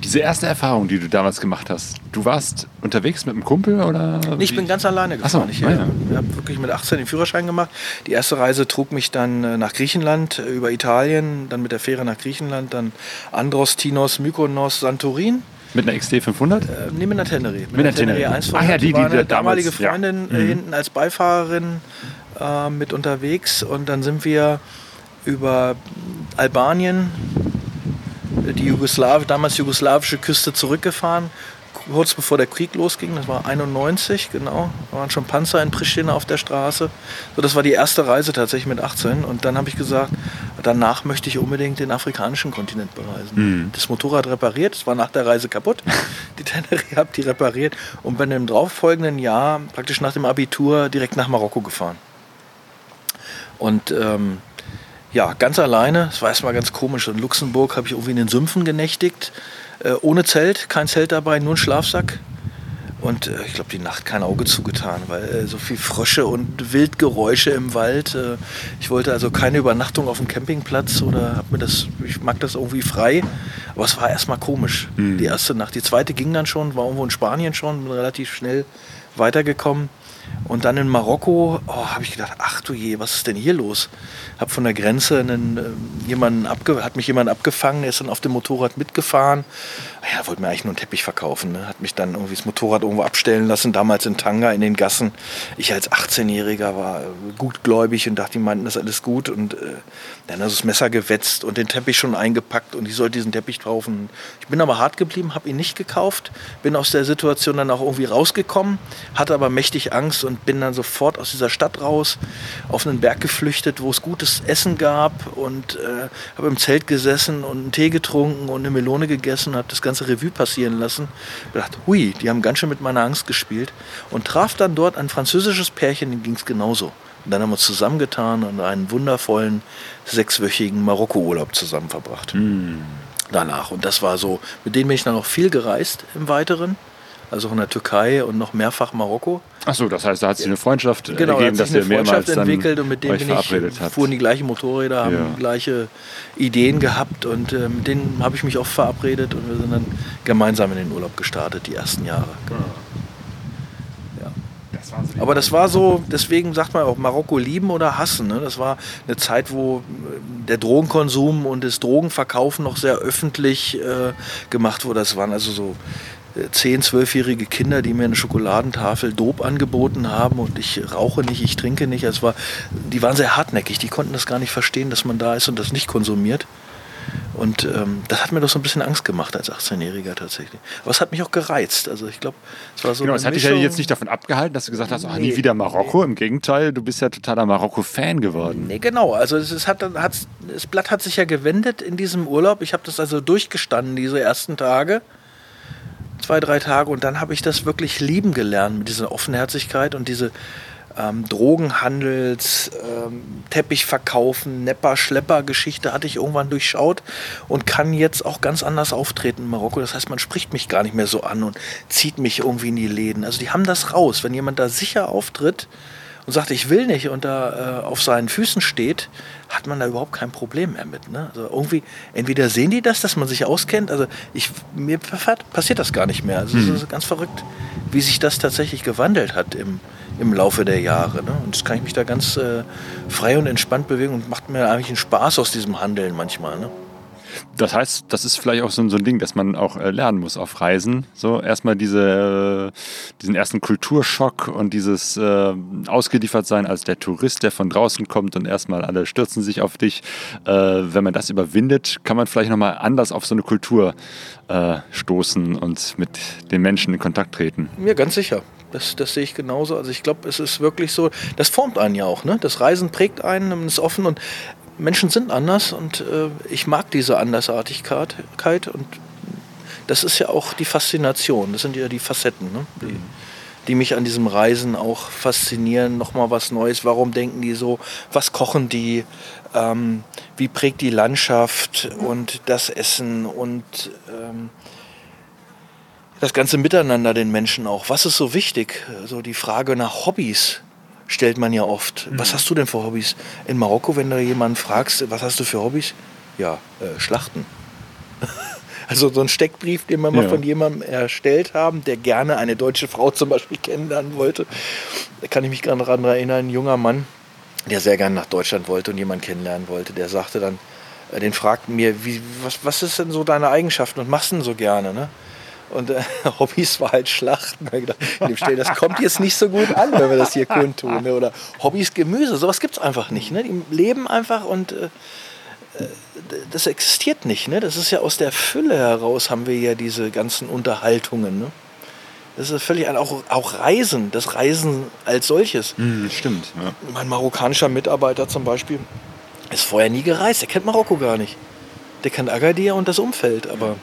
Diese erste Erfahrung, die du damals gemacht hast, du warst unterwegs mit einem Kumpel oder?
Nee, ich bin ganz alleine
Ach so,
gefahren. ich
ah ja.
äh, habe wirklich mit 18 den Führerschein gemacht. Die erste Reise trug mich dann äh, nach Griechenland, äh, über Italien, dann mit der Fähre nach Griechenland, dann Andros, Tinos, Mykonos, Santorin.
Mit einer XD 500?
Äh, nee, mit einer Tenere. Mit,
einer Tenere.
1
Ach ja, die, die
eine
damals-
damalige
ja.
Freundin äh,
Mhm.
hinten als Beifahrerin äh, mit unterwegs. Und dann sind wir über Albanien, die Jugoslaw damals jugoslawische Küste zurückgefahren. Kurz bevor der Krieg losging, das war 91, genau. Da waren schon Panzer in Pristina auf der Straße. So, das war die erste Reise tatsächlich mit 18. Und dann habe ich gesagt, danach möchte ich unbedingt den afrikanischen Kontinent bereisen. Das Motorrad repariert, es war nach der Reise kaputt. Die Tenere habe die repariert und bin im darauffolgenden Jahr, praktisch nach dem Abitur, direkt nach Marokko gefahren. Und ähm, ja, ganz alleine, es war erstmal ganz komisch. In Luxemburg habe ich irgendwie in den Sümpfen genächtigt, äh, ohne Zelt, kein Zelt dabei, nur ein Schlafsack. Und äh, ich glaube, die Nacht kein Auge zugetan, weil äh, so viel Frösche und Wildgeräusche im Wald. Äh, ich wollte also keine Übernachtung auf dem Campingplatz oder hab mir das, ich mag das irgendwie frei. Aber es war erstmal komisch. Die erste Nacht. Die zweite ging dann schon, war irgendwo in Spanien schon, bin relativ schnell weitergekommen. Und dann in Marokko oh, habe ich gedacht, ach du je, was ist denn hier los? Habe von der Grenze einen, äh, jemanden abge hat mich jemand abgefangen, der ist dann auf dem Motorrad mitgefahren. Ja, wollte mir eigentlich nur einen Teppich verkaufen. Ne? Hat mich dann irgendwie das Motorrad irgendwo abstellen lassen, damals in Tanga in den Gassen. Ich als 18-Jähriger war äh, gutgläubig und dachte, die meinten, das alles gut. Und äh, dann hat das Messer gewetzt und den Teppich schon eingepackt und ich sollte diesen Teppich kaufen. Ich bin aber hart geblieben, habe ihn nicht gekauft, bin aus der Situation dann auch irgendwie rausgekommen, hatte aber mächtig Angst und bin dann sofort aus dieser Stadt raus, auf einen Berg geflüchtet, wo es gutes Essen gab und äh, habe im Zelt gesessen und einen Tee getrunken und eine Melone gegessen, habe das ganze Revue passieren lassen. Gedacht, hui, die haben ganz schön mit meiner Angst gespielt und traf dann dort ein französisches Pärchen, dem ging es genauso. Und dann haben wir uns zusammengetan und einen wundervollen sechswöchigen Marokko-Urlaub zusammen verbracht. Danach. Und das war so, mit denen bin ich dann noch viel gereist im Weiteren. Also auch in der Türkei und noch mehrfach Marokko.
Achso, das heißt, da hat sich eine Freundschaft
Genau, da
ergeben,
hat
dass
sich eine
ihr mehrmals
Freundschaft
dann
entwickelt und mit denen bin
verabredet
ich, fuhren die gleichen Motorräder, haben
Ja.
gleiche Ideen gehabt und äh, mit denen habe ich mich oft verabredet und wir sind dann gemeinsam in den Urlaub gestartet, die ersten Jahre. Genau.
So
Aber das war so, deswegen sagt man auch Marokko lieben oder hassen. Ne? Das war eine Zeit, wo äh, der Drogenkonsum und das Drogenverkaufen noch sehr öffentlich äh, gemacht wurde. Das waren also so 10-, 12-jährige Kinder, die mir eine Schokoladentafel Dope angeboten haben und ich rauche nicht, ich trinke nicht. Es war, die waren sehr hartnäckig, die konnten das gar nicht verstehen, dass man da ist und das nicht konsumiert. Und ähm, das hat mir doch so ein bisschen Angst gemacht als 18-Jähriger tatsächlich. Aber es hat mich auch gereizt. Also ich glaube, es war so
Genau, das hat dich ja jetzt nicht davon abgehalten, dass du gesagt hast, ach, nie
Nee.
wieder Marokko. Im Gegenteil, du bist ja totaler Marokko-Fan geworden.
Nee, genau. Also es, es hat, das Blatt hat sich ja gewendet in diesem Urlaub. Ich habe das also durchgestanden, diese ersten Tage. Zwei, drei Tage. Und dann habe ich das wirklich lieben gelernt mit dieser Offenherzigkeit und diese ähm, Drogenhandels, ähm, Teppichverkaufen, Nepper-Schlepper-Geschichte hatte ich irgendwann durchschaut und kann jetzt auch ganz anders auftreten in Marokko. Das heißt, man spricht mich gar nicht mehr so an und zieht mich irgendwie in die Läden. Also die haben das raus. Wenn jemand da sicher auftritt, und sagt, ich will nicht und da äh, auf seinen Füßen steht, hat man da überhaupt kein Problem mehr mit. Ne? Also irgendwie, entweder sehen die das, dass man sich auskennt, also ich, mir passiert das gar nicht mehr. Also es ist ganz verrückt, wie sich das tatsächlich gewandelt hat im, im Laufe der Jahre. Ne? Und das kann ich mich da ganz äh, frei und entspannt bewegen und macht mir eigentlich einen Spaß aus diesem Handeln manchmal. Ne?
Das heißt, das ist vielleicht auch so, so ein Ding, dass man auch äh, lernen muss auf Reisen. So erstmal diese, äh, diesen ersten Kulturschock und dieses äh, ausgeliefert sein als der Tourist, der von draußen kommt und erstmal alle stürzen sich auf dich. Äh, wenn man das überwindet, kann man vielleicht nochmal anders auf so eine Kultur äh, stoßen und mit den Menschen in Kontakt treten.
Ja, ganz sicher. Das, das sehe ich genauso. Also ich glaube, es ist wirklich so, das formt einen ja auch. Ne? Das Reisen prägt einen, man ist offen und Menschen sind anders und äh, ich mag diese Andersartigkeit und das ist ja auch die Faszination, das sind ja die Facetten, ne? die, die, mich an diesem Reisen auch faszinieren. Nochmal was Neues, warum denken die so, was kochen die, ähm, wie prägt die Landschaft und das Essen und ähm, das ganze Miteinander den Menschen auch. Was ist so wichtig? So die Frage nach Hobbys stellt man ja oft. Mhm. Was hast du denn für Hobbys? In Marokko, wenn du jemanden fragst, was hast du für Hobbys? Ja, äh, Schlachten. also so ein Steckbrief, den wir mal ja. von jemandem erstellt haben, der gerne eine deutsche Frau zum Beispiel kennenlernen wollte. Da kann ich mich gerade daran erinnern, ein junger Mann, der sehr gerne nach Deutschland wollte und jemanden kennenlernen wollte, der sagte dann, äh, den fragten mir, wie, was, was ist denn so deine Eigenschaften und machst du denn so gerne? Ne? Und äh, Hobbys war halt Schlachten. das kommt jetzt nicht so gut an, wenn wir das hier kundtun. Ne? Oder Hobbys Gemüse, sowas gibt es einfach nicht. Ne? Die leben einfach und äh, äh, das existiert nicht. Ne? Das ist ja aus der Fülle heraus haben wir ja diese ganzen Unterhaltungen. Ne? Das ist völlig auch, auch Reisen, das Reisen als solches.
Mm, stimmt. Ja.
Mein marokkanischer Mitarbeiter zum Beispiel ist vorher nie gereist. Der kennt Marokko gar nicht. Der kennt Agadir und das Umfeld, aber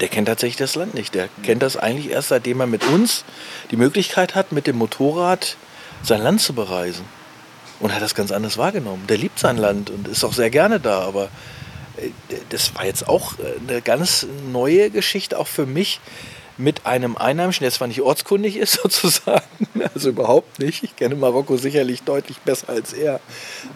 der kennt tatsächlich das Land nicht. Der kennt das eigentlich erst, seitdem er mit uns die Möglichkeit hat, mit dem Motorrad sein Land zu bereisen. Und hat das ganz anders wahrgenommen. Der liebt sein Land und ist auch sehr gerne da. Aber äh, das war jetzt auch äh, eine ganz neue Geschichte, auch für mich, mit einem Einheimischen, der zwar nicht ortskundig ist sozusagen, also überhaupt nicht. Ich kenne Marokko sicherlich deutlich besser als er.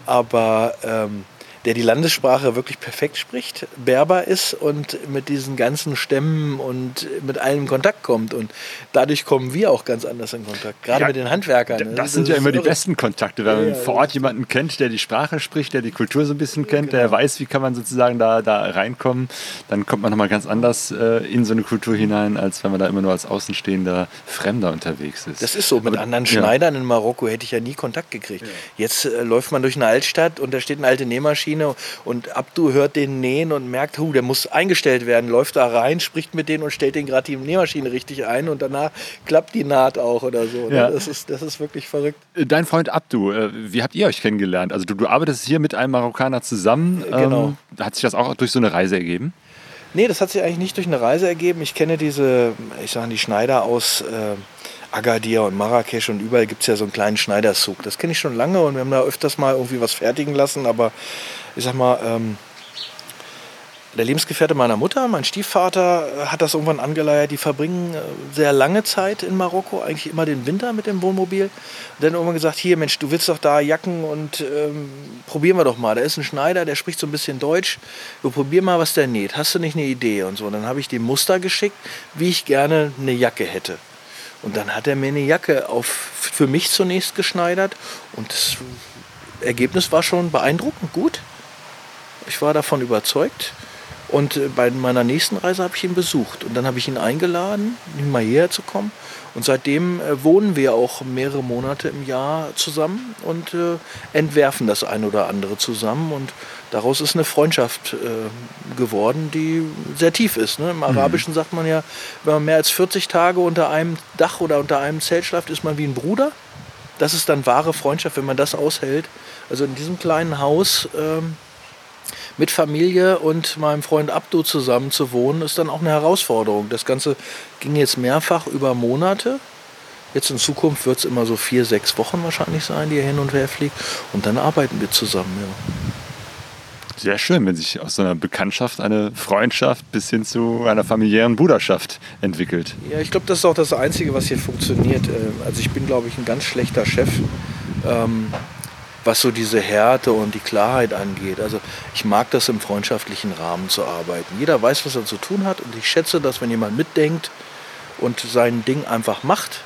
Aber ähm, der die Landessprache wirklich perfekt spricht, Berber ist und mit diesen ganzen Stämmen und mit allem in Kontakt kommt. Und dadurch kommen wir auch ganz anders in Kontakt, gerade ja, mit den Handwerkern.
Das, das sind ja immer irre. die besten Kontakte, wenn man ja, vor Ort jemanden kennt, der die Sprache spricht, der die Kultur so ein bisschen kennt, genau. der weiß, wie kann man sozusagen da, da reinkommen. Dann kommt man nochmal ganz anders äh, in so eine Kultur hinein, als wenn man da immer nur als außenstehender Fremder unterwegs ist.
Das ist so. Mit Aber, anderen Schneidern in Marokko hätte ich ja nie Kontakt gekriegt. Jetzt äh, läuft man durch eine Altstadt und da steht eine alte Nähmaschine Nähmaschine und Abdu hört den nähen und merkt, hu, der muss eingestellt werden, läuft da rein, spricht mit denen und stellt den gerade die Nähmaschine richtig ein und danach klappt die Naht auch oder so. Ne? Ja. Das, ist, das ist wirklich verrückt.
Dein Freund Abdu, äh, wie habt ihr euch kennengelernt? Also du, du arbeitest hier mit einem Marokkaner zusammen.
Genau.
Ähm, hat sich das auch durch so eine Reise ergeben?
Nee, das hat sich eigentlich nicht durch eine Reise ergeben. Ich kenne diese, ich sage die Schneider aus äh, Agadir und Marrakesch und überall gibt es ja so einen kleinen Schneiderzug. Das kenne ich schon lange und wir haben da öfters mal irgendwie was fertigen lassen, aber ich sag mal, ähm, der Lebensgefährte meiner Mutter, mein Stiefvater, äh, hat das irgendwann angeleiert. Die verbringen äh, sehr lange Zeit in Marokko, eigentlich immer den Winter mit dem Wohnmobil. Und dann irgendwann gesagt: Hier, Mensch, du willst doch da Jacken und ähm, probieren wir doch mal. Da ist ein Schneider, der spricht so ein bisschen Deutsch. Wir probieren mal, was der näht. Hast du nicht eine Idee? Und so. Und dann habe ich dem Muster geschickt, wie ich gerne eine Jacke hätte. Und dann hat er mir eine Jacke auf, für mich zunächst geschneidert. Und das Ergebnis war schon beeindruckend gut. Ich war davon überzeugt. Und äh, bei meiner nächsten Reise habe ich ihn besucht. Und dann habe ich ihn eingeladen, ihn mal hierher zu kommen. Und seitdem äh, wohnen wir auch mehrere Monate im Jahr zusammen und äh, entwerfen das ein oder andere zusammen. Und daraus ist eine Freundschaft äh, geworden, die sehr tief ist. Ne? Im mhm. Arabischen mhm. sagt man ja, wenn man mehr als 40 Tage unter einem Dach oder unter einem Zelt schlaft, ist man wie ein Bruder. Das ist dann wahre Freundschaft, wenn man das aushält. Also in diesem kleinen Haus ähm, mit Familie und meinem Freund Abdu zusammen zu wohnen, ist dann auch eine Herausforderung. Das Ganze ging jetzt mehrfach über Monate. Jetzt in Zukunft wird es immer so vier, sechs Wochen wahrscheinlich sein, die er hin und her fliegt. Und dann arbeiten wir zusammen. Ja.
Sehr schön, wenn sich aus so einer Bekanntschaft eine Freundschaft bis hin zu einer familiären Bruderschaft entwickelt.
Ja, ich glaube, das ist auch das Einzige, was hier funktioniert. Äh, also ich bin, glaube ich, ein ganz schlechter Chef. Ähm, was so diese Härte und die Klarheit angeht. Also ich mag das im freundschaftlichen Rahmen zu arbeiten. Jeder weiß, was er zu tun hat und ich schätze, dass wenn jemand mitdenkt und sein Ding einfach macht,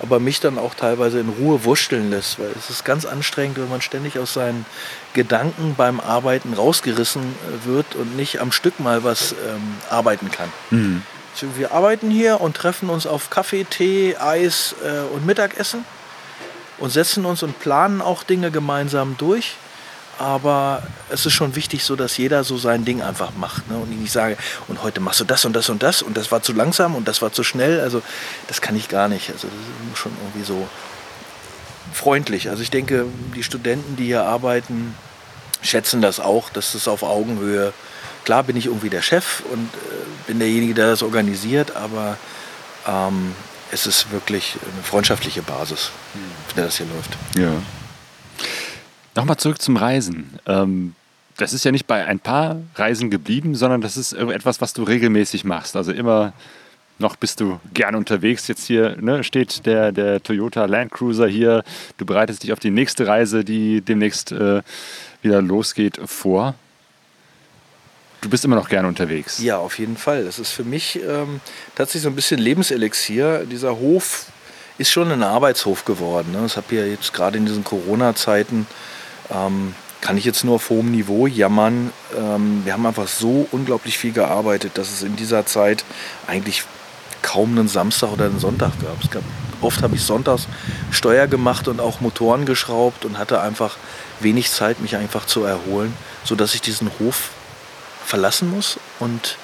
aber mich dann auch teilweise in Ruhe wursteln lässt, weil es ist ganz anstrengend, wenn man ständig aus seinen Gedanken beim Arbeiten rausgerissen äh, wird und nicht am Stück mal was ähm, arbeiten kann. Mhm. Also wir arbeiten hier und treffen uns auf Kaffee, Tee, Eis äh, und Mittagessen und setzen uns und planen auch Dinge gemeinsam durch. Aber es ist schon wichtig, so dass jeder so sein Ding einfach macht. Ne? Und ich nicht sage, und heute machst du das und das und das und das war zu langsam und das war zu schnell. Also das kann ich gar nicht. Also das ist schon irgendwie so freundlich. Also ich denke, die Studenten, die hier arbeiten, schätzen das auch, dass es auf Augenhöhe. Klar bin ich irgendwie der Chef und äh, bin derjenige, der das organisiert, aber ähm, es ist wirklich eine freundschaftliche Basis, auf der das hier läuft.
Ja. Nochmal zurück zum Reisen. Ähm, das ist ja nicht bei ein paar Reisen geblieben, sondern das ist etwas, was du regelmäßig machst. Also immer noch bist du gern unterwegs. Jetzt hier ne, steht der, der Toyota Land Cruiser hier. Du bereitest dich auf die nächste Reise, die demnächst äh, wieder losgeht, vor. Du bist immer noch gerne unterwegs.
Ja, auf jeden Fall. Das ist für mich ähm, tatsächlich so ein bisschen Lebenselixier. Dieser Hof ist schon ein Arbeitshof geworden. Ne? Das habe hier jetzt gerade in diesen Corona-Zeiten ähm, kann ich jetzt nur auf hohem Niveau jammern. Ähm, wir haben einfach so unglaublich viel gearbeitet, dass es in dieser Zeit eigentlich kaum einen Samstag oder einen Sonntag gab. Es gab oft habe ich sonntags Steuer gemacht und auch Motoren geschraubt und hatte einfach wenig Zeit, mich einfach zu erholen, sodass ich diesen Hof verlassen muss und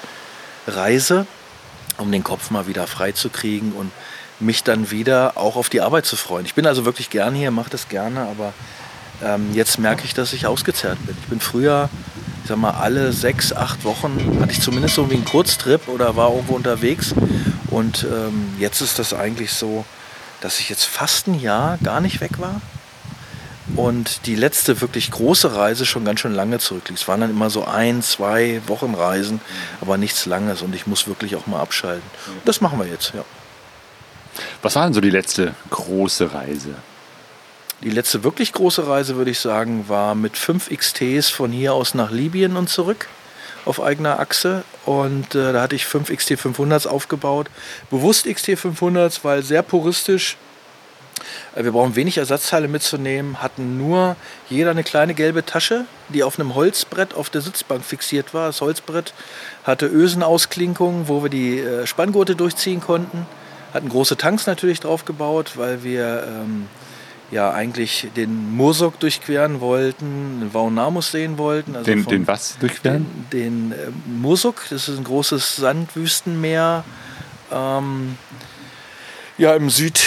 reise, um den Kopf mal wieder frei zu kriegen und mich dann wieder auch auf die Arbeit zu freuen. Ich bin also wirklich gern hier, mache das gerne, aber ähm, jetzt merke ich, dass ich ausgezehrt bin. Ich bin früher, ich sag mal, alle sechs, acht Wochen hatte ich zumindest so wie einen Kurztrip oder war irgendwo unterwegs. Und ähm, jetzt ist das eigentlich so, dass ich jetzt fast ein Jahr gar nicht weg war. Und die letzte wirklich große Reise schon ganz schön lange zurückliegt. Es waren dann immer so ein, zwei Wochen Reisen, aber nichts Langes. Und ich muss wirklich auch mal abschalten. Das machen wir jetzt, ja.
Was war denn so die letzte große Reise?
Die letzte wirklich große Reise, würde ich sagen, war mit fünf XTs von hier aus nach Libyen und zurück auf eigener Achse. Und äh, da hatte ich fünf XT500s aufgebaut. Bewusst XT500s, weil sehr puristisch. Äh, wir brauchen wenig Ersatzteile mitzunehmen, hatten nur jeder eine kleine gelbe Tasche, die auf einem Holzbrett auf der Sitzbank fixiert war. Das Holzbrett hatte Ösenausklinkungen, wo wir die äh, Spanngurte durchziehen konnten hatten große Tanks natürlich drauf gebaut, weil wir ähm, ja eigentlich den Mursok durchqueren wollten, den Vaunamus sehen wollten.
Also den, den was durchqueren?
Den, den äh, Mursok, das ist ein großes Sandwüstenmeer. Ähm, ja, im Süd,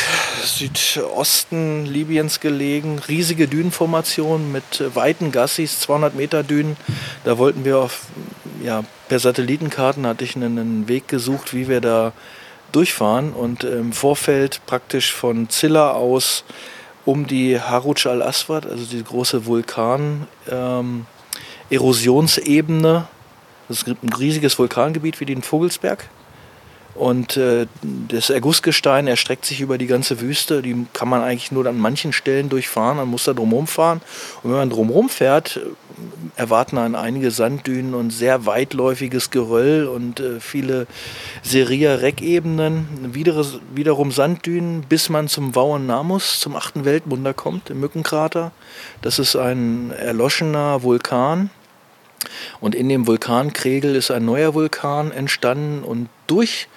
Südosten Libyens gelegen, riesige Dünenformation mit weiten Gassis, 200 Meter Dünen. Da wollten wir auf, ja, per Satellitenkarten hatte ich einen, Weg gesucht, wie wir da durchfahren und im Vorfeld praktisch von Zilla aus um die Haruj al-Aswad, also die große Vulkan-Erosionsebene. Ähm, das ist ein riesiges Vulkangebiet wie den Vogelsberg. Und äh, das Ergussgestein erstreckt sich über die ganze Wüste. Die kann man eigentlich nur an manchen Stellen durchfahren. Man muss da drumherum fahren. Und wenn man drumherum fährt, äh, erwarten einen einige Sanddünen und sehr weitläufiges Geröll und äh, viele Seria-Reckebenen. Wieder, wiederum Sanddünen, bis man zum Vauennamus, zum achten Weltwunder kommt, im Mückenkrater. Das ist ein erloschener Vulkan. Und in dem Vulkankregel ist ein neuer Vulkan entstanden und durch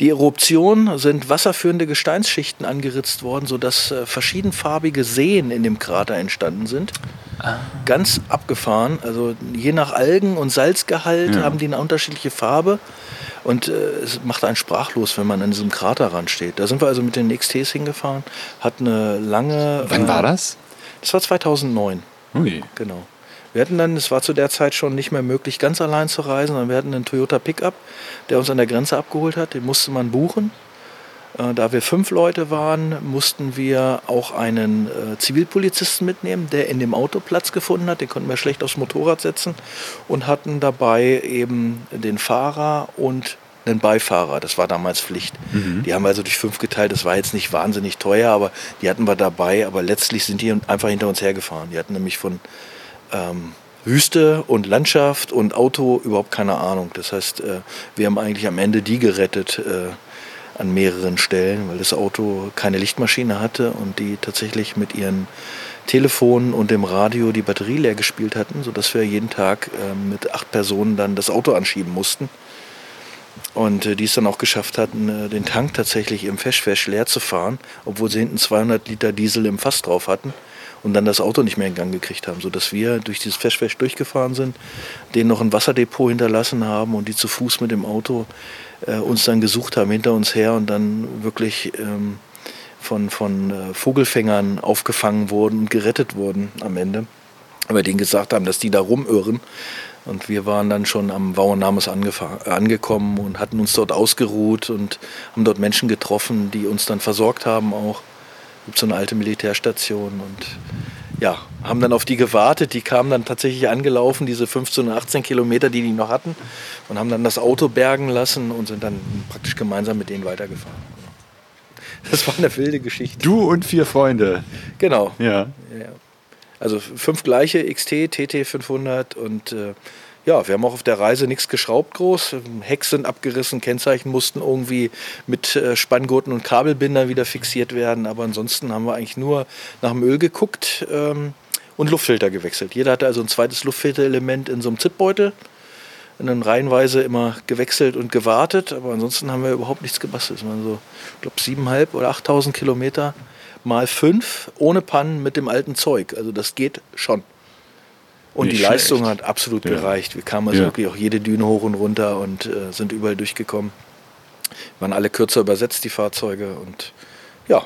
die Eruption sind wasserführende Gesteinsschichten angeritzt worden, sodass äh, verschiedenfarbige Seen in dem Krater entstanden sind. Ah. Ganz abgefahren. Also je nach Algen- und Salzgehalt ja. haben die eine unterschiedliche Farbe. Und äh, es macht einen sprachlos, wenn man an diesem Kraterrand steht. Da sind wir also mit den XTs hingefahren, hat eine lange.
Wann äh, war das?
Das war 2009.
Ui.
Genau. Wir hatten dann, es war zu der Zeit schon nicht mehr möglich, ganz allein zu reisen, sondern wir hatten einen Toyota Pickup, der uns an der Grenze abgeholt hat. Den musste man buchen. Äh, da wir fünf Leute waren, mussten wir auch einen äh, Zivilpolizisten mitnehmen, der in dem Auto Platz gefunden hat. Den konnten wir schlecht aufs Motorrad setzen und hatten dabei eben den Fahrer und einen Beifahrer. Das war damals Pflicht. Mhm. Die haben wir also durch fünf geteilt. Das war jetzt nicht wahnsinnig teuer, aber die hatten wir dabei. Aber letztlich sind die einfach hinter uns hergefahren. Die hatten nämlich von ähm, Wüste und Landschaft und Auto überhaupt keine Ahnung. Das heißt, äh, wir haben eigentlich am Ende die gerettet, äh, an mehreren Stellen, weil das Auto keine Lichtmaschine hatte und die tatsächlich mit ihren Telefonen und dem Radio die Batterie leer gespielt hatten, sodass wir jeden Tag äh, mit acht Personen dann das Auto anschieben mussten. Und äh, die es dann auch geschafft hatten, äh, den Tank tatsächlich im Feschfesch leer zu fahren, obwohl sie hinten 200 Liter Diesel im Fass drauf hatten und dann das Auto nicht mehr in Gang gekriegt haben, sodass wir durch dieses Feschfesch durchgefahren sind, denen noch ein Wasserdepot hinterlassen haben und die zu Fuß mit dem Auto äh, uns dann gesucht haben hinter uns her und dann wirklich ähm, von, von äh, Vogelfängern aufgefangen wurden und gerettet wurden am Ende. Aber denen gesagt haben, dass die da rumirren. Und wir waren dann schon am Wauernames angekommen und hatten uns dort ausgeruht und haben dort Menschen getroffen, die uns dann versorgt haben auch. Es gibt so eine alte Militärstation und ja, haben dann auf die gewartet. Die kamen dann tatsächlich angelaufen, diese 15 oder 18 Kilometer, die die noch hatten, und haben dann das Auto bergen lassen und sind dann praktisch gemeinsam mit denen weitergefahren. Das war eine wilde Geschichte.
Du und vier Freunde.
Genau.
Ja.
Ja. Also fünf gleiche XT, TT 500 und äh, ja, wir haben auch auf der Reise nichts geschraubt groß. Sind abgerissen, Kennzeichen mussten irgendwie mit äh, Spanngurten und Kabelbindern wieder fixiert werden. Aber ansonsten haben wir eigentlich nur nach dem Öl geguckt ähm, und Luftfilter gewechselt. Jeder hatte also ein zweites Luftfilterelement in so einem Zipbeutel. Und dann reihenweise immer gewechselt und gewartet. Aber ansonsten haben wir überhaupt nichts gebastelt. Es waren so, ich glaube, 7.500 oder 8.000 Kilometer mal fünf ohne Pannen mit dem alten Zeug. Also das geht schon. Und
Nicht
die Leistung
schlecht.
hat absolut
Ja.
gereicht. Wir kamen also
Ja.
wirklich auch jede Düne hoch und runter und äh, sind überall durchgekommen. Waren alle kürzer übersetzt, die Fahrzeuge. Und ja,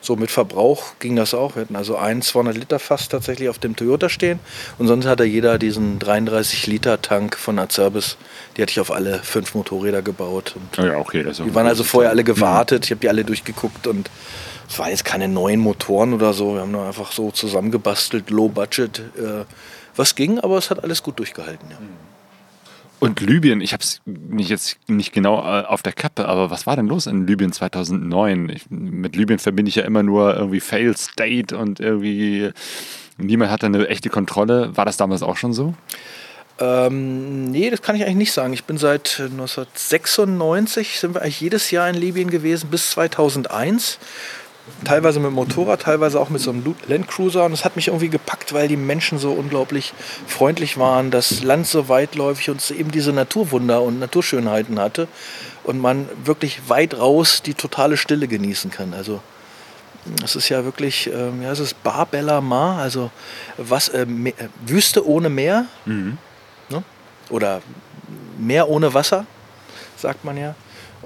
so mit Verbrauch ging das auch. Wir hatten also ein 200 Liter Fass tatsächlich auf dem Toyota stehen. Und sonst hatte jeder diesen 33 Liter Tank von Acerbis. Die hatte ich auf alle fünf Motorräder gebaut. Und
Ja, okay. Das
die waren also vorher alle
Mhm.
gewartet. Ich habe die alle durchgeguckt und es waren jetzt keine neuen Motoren oder so. Wir haben nur einfach so zusammengebastelt, low budget. Äh, was ging, aber es hat alles gut durchgehalten. Ja.
Und Libyen, ich habe es nicht jetzt nicht genau äh, auf der Kappe, aber was war denn los in Libyen 2009? Ich, mit Libyen verbinde ich ja immer nur irgendwie Failed State und irgendwie niemand hatte eine echte Kontrolle. War das damals auch schon so?
Ähm, nee, das kann ich eigentlich nicht sagen. Ich bin seit 1996, sind wir eigentlich jedes Jahr in Libyen gewesen, bis 2001. Teilweise mit dem Motorrad, teilweise auch mit so einem Landcruiser. Und es hat mich irgendwie gepackt, weil die Menschen so unglaublich freundlich waren, das Land so weitläufig und es eben diese Naturwunder und Naturschönheiten hatte. Und man wirklich weit raus die totale Stille genießen kann. Also es ist ja wirklich, ähm, ja, es ist Bar Bella Mar, also was, äh, Me- äh, Wüste ohne Meer ne? oder Meer ohne Wasser, sagt man ja.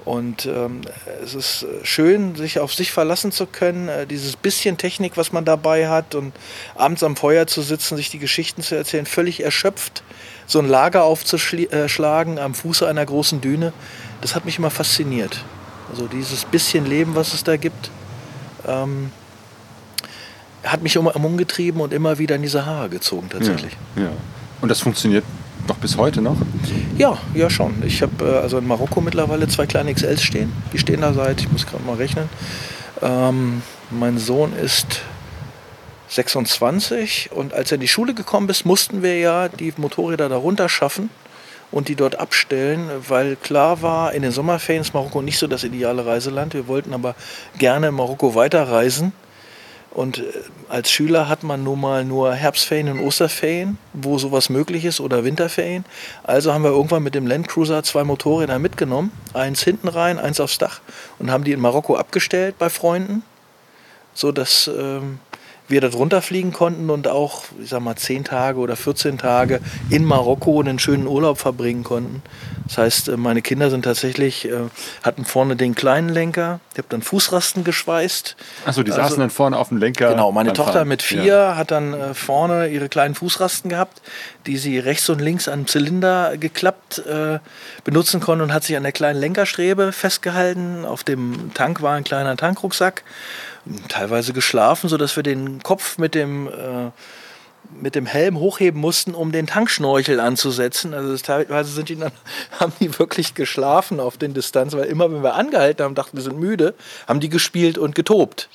Und ähm, es ist äh, schön, sich auf sich verlassen zu können, äh, dieses bisschen Technik, was man dabei hat und abends am Feuer zu sitzen, sich die Geschichten zu erzählen, völlig erschöpft, so ein Lager aufzuschlagen am Fuße einer großen Düne, das hat mich immer fasziniert. Also dieses bisschen Leben, was es da gibt, ähm, hat mich immer umgetrieben und immer wieder in diese Haare gezogen tatsächlich.
Ja. Und das funktioniert noch bis heute noch?
Ja, ja schon. Ich habe äh, also in Marokko mittlerweile zwei kleine XLs stehen. Die stehen da seit, ich muss gerade mal rechnen. Ähm, mein Sohn ist 26 und als er in die Schule gekommen ist, mussten wir ja die Motorräder darunter schaffen und die dort abstellen, weil klar war, in den Sommerferien ist Marokko nicht so das ideale Reiseland. Wir wollten aber gerne in Marokko weiterreisen. Und äh, als Schüler hat man nun mal nur Herbstferien und Osterferien, wo sowas möglich ist, oder Winterferien. Also haben wir irgendwann mit dem Landcruiser zwei Motorräder mitgenommen, eins hinten rein, eins aufs Dach und haben die in Marokko abgestellt bei Freunden, sodass ähm, wir da drunter fliegen konnten und auch, ich sag mal, 10 Tage oder 14 Tage in Marokko einen schönen Urlaub verbringen konnten. Das heißt, äh, meine Kinder sind tatsächlich, äh, hatten vorne den kleinen Lenker, ich habe dann Fußrasten geschweißt.
Achso, die
Also-
saßen dann vorne auf dem Lenker.
Genau, meine Tochter
Fahren.
mit vier
Ja.
hat dann äh, vorne ihre kleinen Fußrasten gehabt, die sie rechts und links an Zylinder geklappt äh, benutzen konnte und hat sich an der kleinen Lenkerstrebe festgehalten. Auf dem Tank war ein kleiner Tankrucksack, teilweise geschlafen, sodass wir den Kopf mit dem äh, mit dem Helm hochheben mussten, um den Tankschnorchel anzusetzen. Also teilweise sind die dann, haben die wirklich geschlafen auf den Distanzen, weil immer wenn wir angehalten haben, dachten wir sind müde, haben die gespielt und getobt.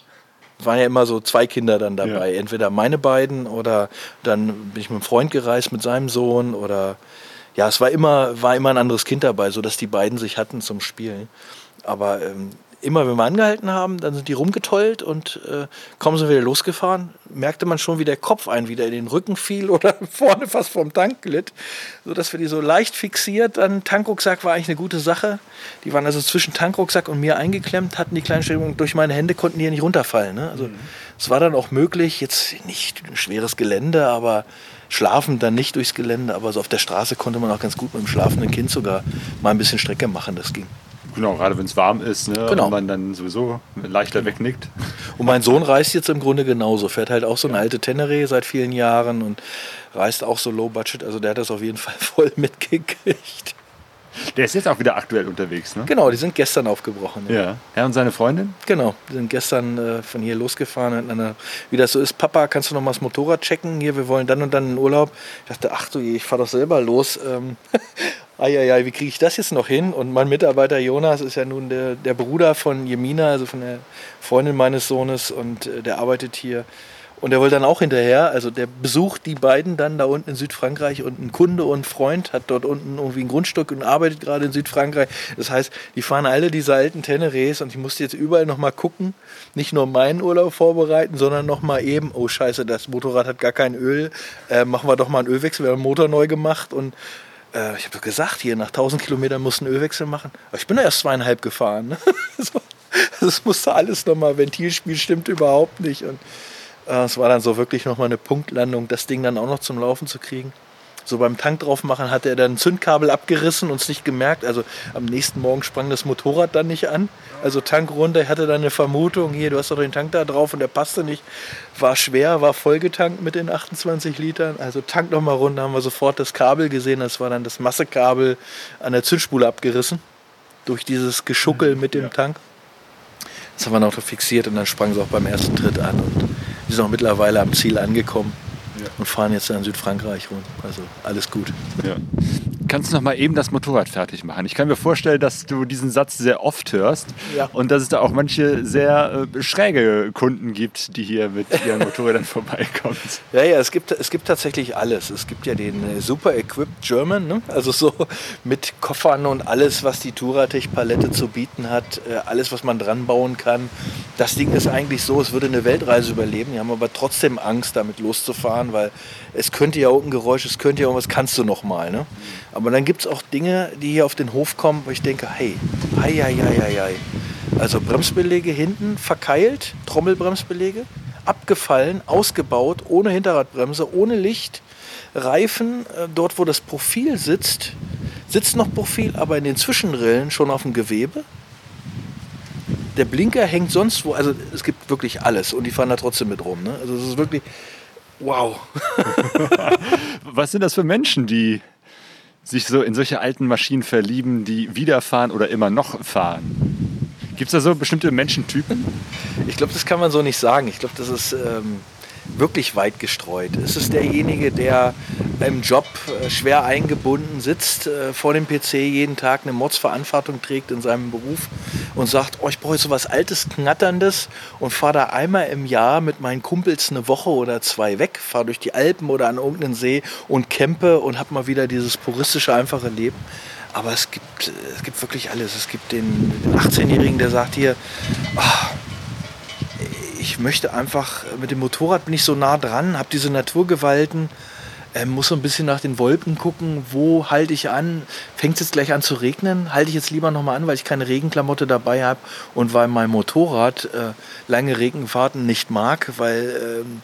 Es waren ja immer so zwei Kinder dann dabei.
Ja.
Entweder meine beiden oder dann bin ich mit einem Freund gereist mit seinem Sohn oder ja, es war immer, war immer ein anderes Kind dabei, sodass die beiden sich hatten zum Spielen. Aber ähm, immer wenn wir angehalten haben, dann sind die rumgetollt und äh, kaum sind wir wieder losgefahren, merkte man schon, wie der Kopf ein wieder in den Rücken fiel oder vorne fast vom Tank glitt, sodass wir die so leicht fixiert. Dann Tankrucksack war eigentlich eine gute Sache. Die waren also zwischen Tankrucksack und mir eingeklemmt, hatten die kleinen Stellungen durch meine Hände, konnten die ja nicht runterfallen. Ne? Also mhm. es war dann auch möglich, jetzt nicht ein schweres Gelände, aber schlafen dann nicht durchs Gelände, aber so auf der Straße konnte man auch ganz gut mit dem schlafenden Kind sogar mal ein bisschen Strecke machen, das ging.
Genau, gerade wenn es warm ist ne, genau. und man dann sowieso leichter wegnickt.
Und mein Sohn reist jetzt im Grunde genauso, fährt halt auch so eine alte Tenere seit vielen Jahren und reist auch so low budget, also der hat das auf jeden Fall voll mitgekriegt.
Der ist jetzt auch wieder aktuell unterwegs, ne?
Genau, die sind gestern aufgebrochen.
Ja. ja. Er und seine Freundin?
Genau, die sind gestern äh, von hier losgefahren. Eine, wie das so ist, Papa, kannst du noch mal das Motorrad checken? Hier, wir wollen dann und dann in Urlaub. Ich dachte, ach du ich fahre doch selber los. Ähm, Eieiei, wie kriege ich das jetzt noch hin? Und mein Mitarbeiter Jonas ist ja nun der, der Bruder von Jemina, also von der Freundin meines Sohnes, und äh, der arbeitet hier und er wollte dann auch hinterher, also der besucht die beiden dann da unten in Südfrankreich und ein Kunde und ein Freund hat dort unten irgendwie ein Grundstück und arbeitet gerade in Südfrankreich. Das heißt, die fahren alle diese alten Teneres und ich musste jetzt überall nochmal gucken, nicht nur meinen Urlaub vorbereiten, sondern nochmal eben, oh scheiße, das Motorrad hat gar kein Öl, äh, machen wir doch mal einen Ölwechsel, wir haben den Motor neu gemacht und äh, ich habe gesagt, hier nach 1000 Kilometern musst du Ölwechsel machen. Aber ich bin da erst zweieinhalb gefahren. Ne? das musste alles nochmal, Ventilspiel stimmt überhaupt nicht und es war dann so wirklich nochmal eine Punktlandung, das Ding dann auch noch zum Laufen zu kriegen. So beim Tank drauf machen hatte er dann ein Zündkabel abgerissen und es nicht gemerkt. Also am nächsten Morgen sprang das Motorrad dann nicht an. Also Tank runter, ich hatte dann eine Vermutung, hier, du hast doch den Tank da drauf und der passte nicht. War schwer, war vollgetankt mit den 28 Litern. Also Tank nochmal runter, haben wir sofort das Kabel gesehen. Das war dann das Massekabel an der Zündspule abgerissen. Durch dieses Geschuckel mit dem Tank. Das haben wir noch fixiert und dann sprang es auch beim ersten Tritt an. Und sind auch mittlerweile am Ziel angekommen ja. und fahren jetzt in Südfrankreich rum. Also alles gut.
Ja. Kannst du noch mal eben das Motorrad fertig machen? Ich kann mir vorstellen, dass du diesen Satz sehr oft hörst ja. und dass es da auch manche sehr äh, schräge Kunden gibt, die hier mit ihren Motorrädern vorbeikommen.
Ja, ja, es gibt, es gibt tatsächlich alles. Es gibt ja den äh, Super Equipped German, ne? also so mit Koffern und alles, was die Touratech-Palette zu bieten hat, äh, alles, was man dran bauen kann. Das Ding ist eigentlich so, es würde eine Weltreise überleben. Die haben aber trotzdem Angst, damit loszufahren, weil es könnte ja auch ein Geräusch, es könnte ja irgendwas, kannst du noch mal. Ne? Aber dann gibt es auch Dinge, die hier auf den Hof kommen, wo ich denke, hey, hei, hei, hei, hei. Also Bremsbelege hinten verkeilt, Trommelbremsbelege, abgefallen, ausgebaut, ohne Hinterradbremse, ohne Licht, Reifen, äh, dort wo das Profil sitzt, sitzt noch Profil, aber in den Zwischenrillen schon auf dem Gewebe. Der Blinker hängt sonst wo, also es gibt wirklich alles und die fahren da trotzdem mit rum. Ne? Also es ist wirklich, wow.
Was sind das für Menschen, die sich so in solche alten Maschinen verlieben, die wieder fahren oder immer noch fahren? Gibt es da so bestimmte Menschentypen?
Ich glaube, das kann man so nicht sagen. Ich glaube, das ist ähm, wirklich weit gestreut. Ist es derjenige, der im Job äh, schwer eingebunden sitzt, äh, vor dem PC jeden Tag eine Mordsverantwortung trägt in seinem Beruf und sagt, oh, ich brauche so was Altes, Knatterndes und fahre da einmal im Jahr mit meinen Kumpels eine Woche oder zwei weg, fahre durch die Alpen oder an irgendeinen See und campe und habe mal wieder dieses puristische, einfache Leben. Aber es gibt, es gibt wirklich alles. Es gibt den, den 18-Jährigen, der sagt hier, oh, ich möchte einfach, mit dem Motorrad bin ich so nah dran, habe diese Naturgewalten, äh, muss so ein bisschen nach den Wolken gucken, wo halte ich an, fängt es jetzt gleich an zu regnen, halte ich jetzt lieber nochmal an, weil ich keine Regenklamotte dabei habe und weil mein Motorrad äh, lange Regenfahrten nicht mag, weil... Ähm,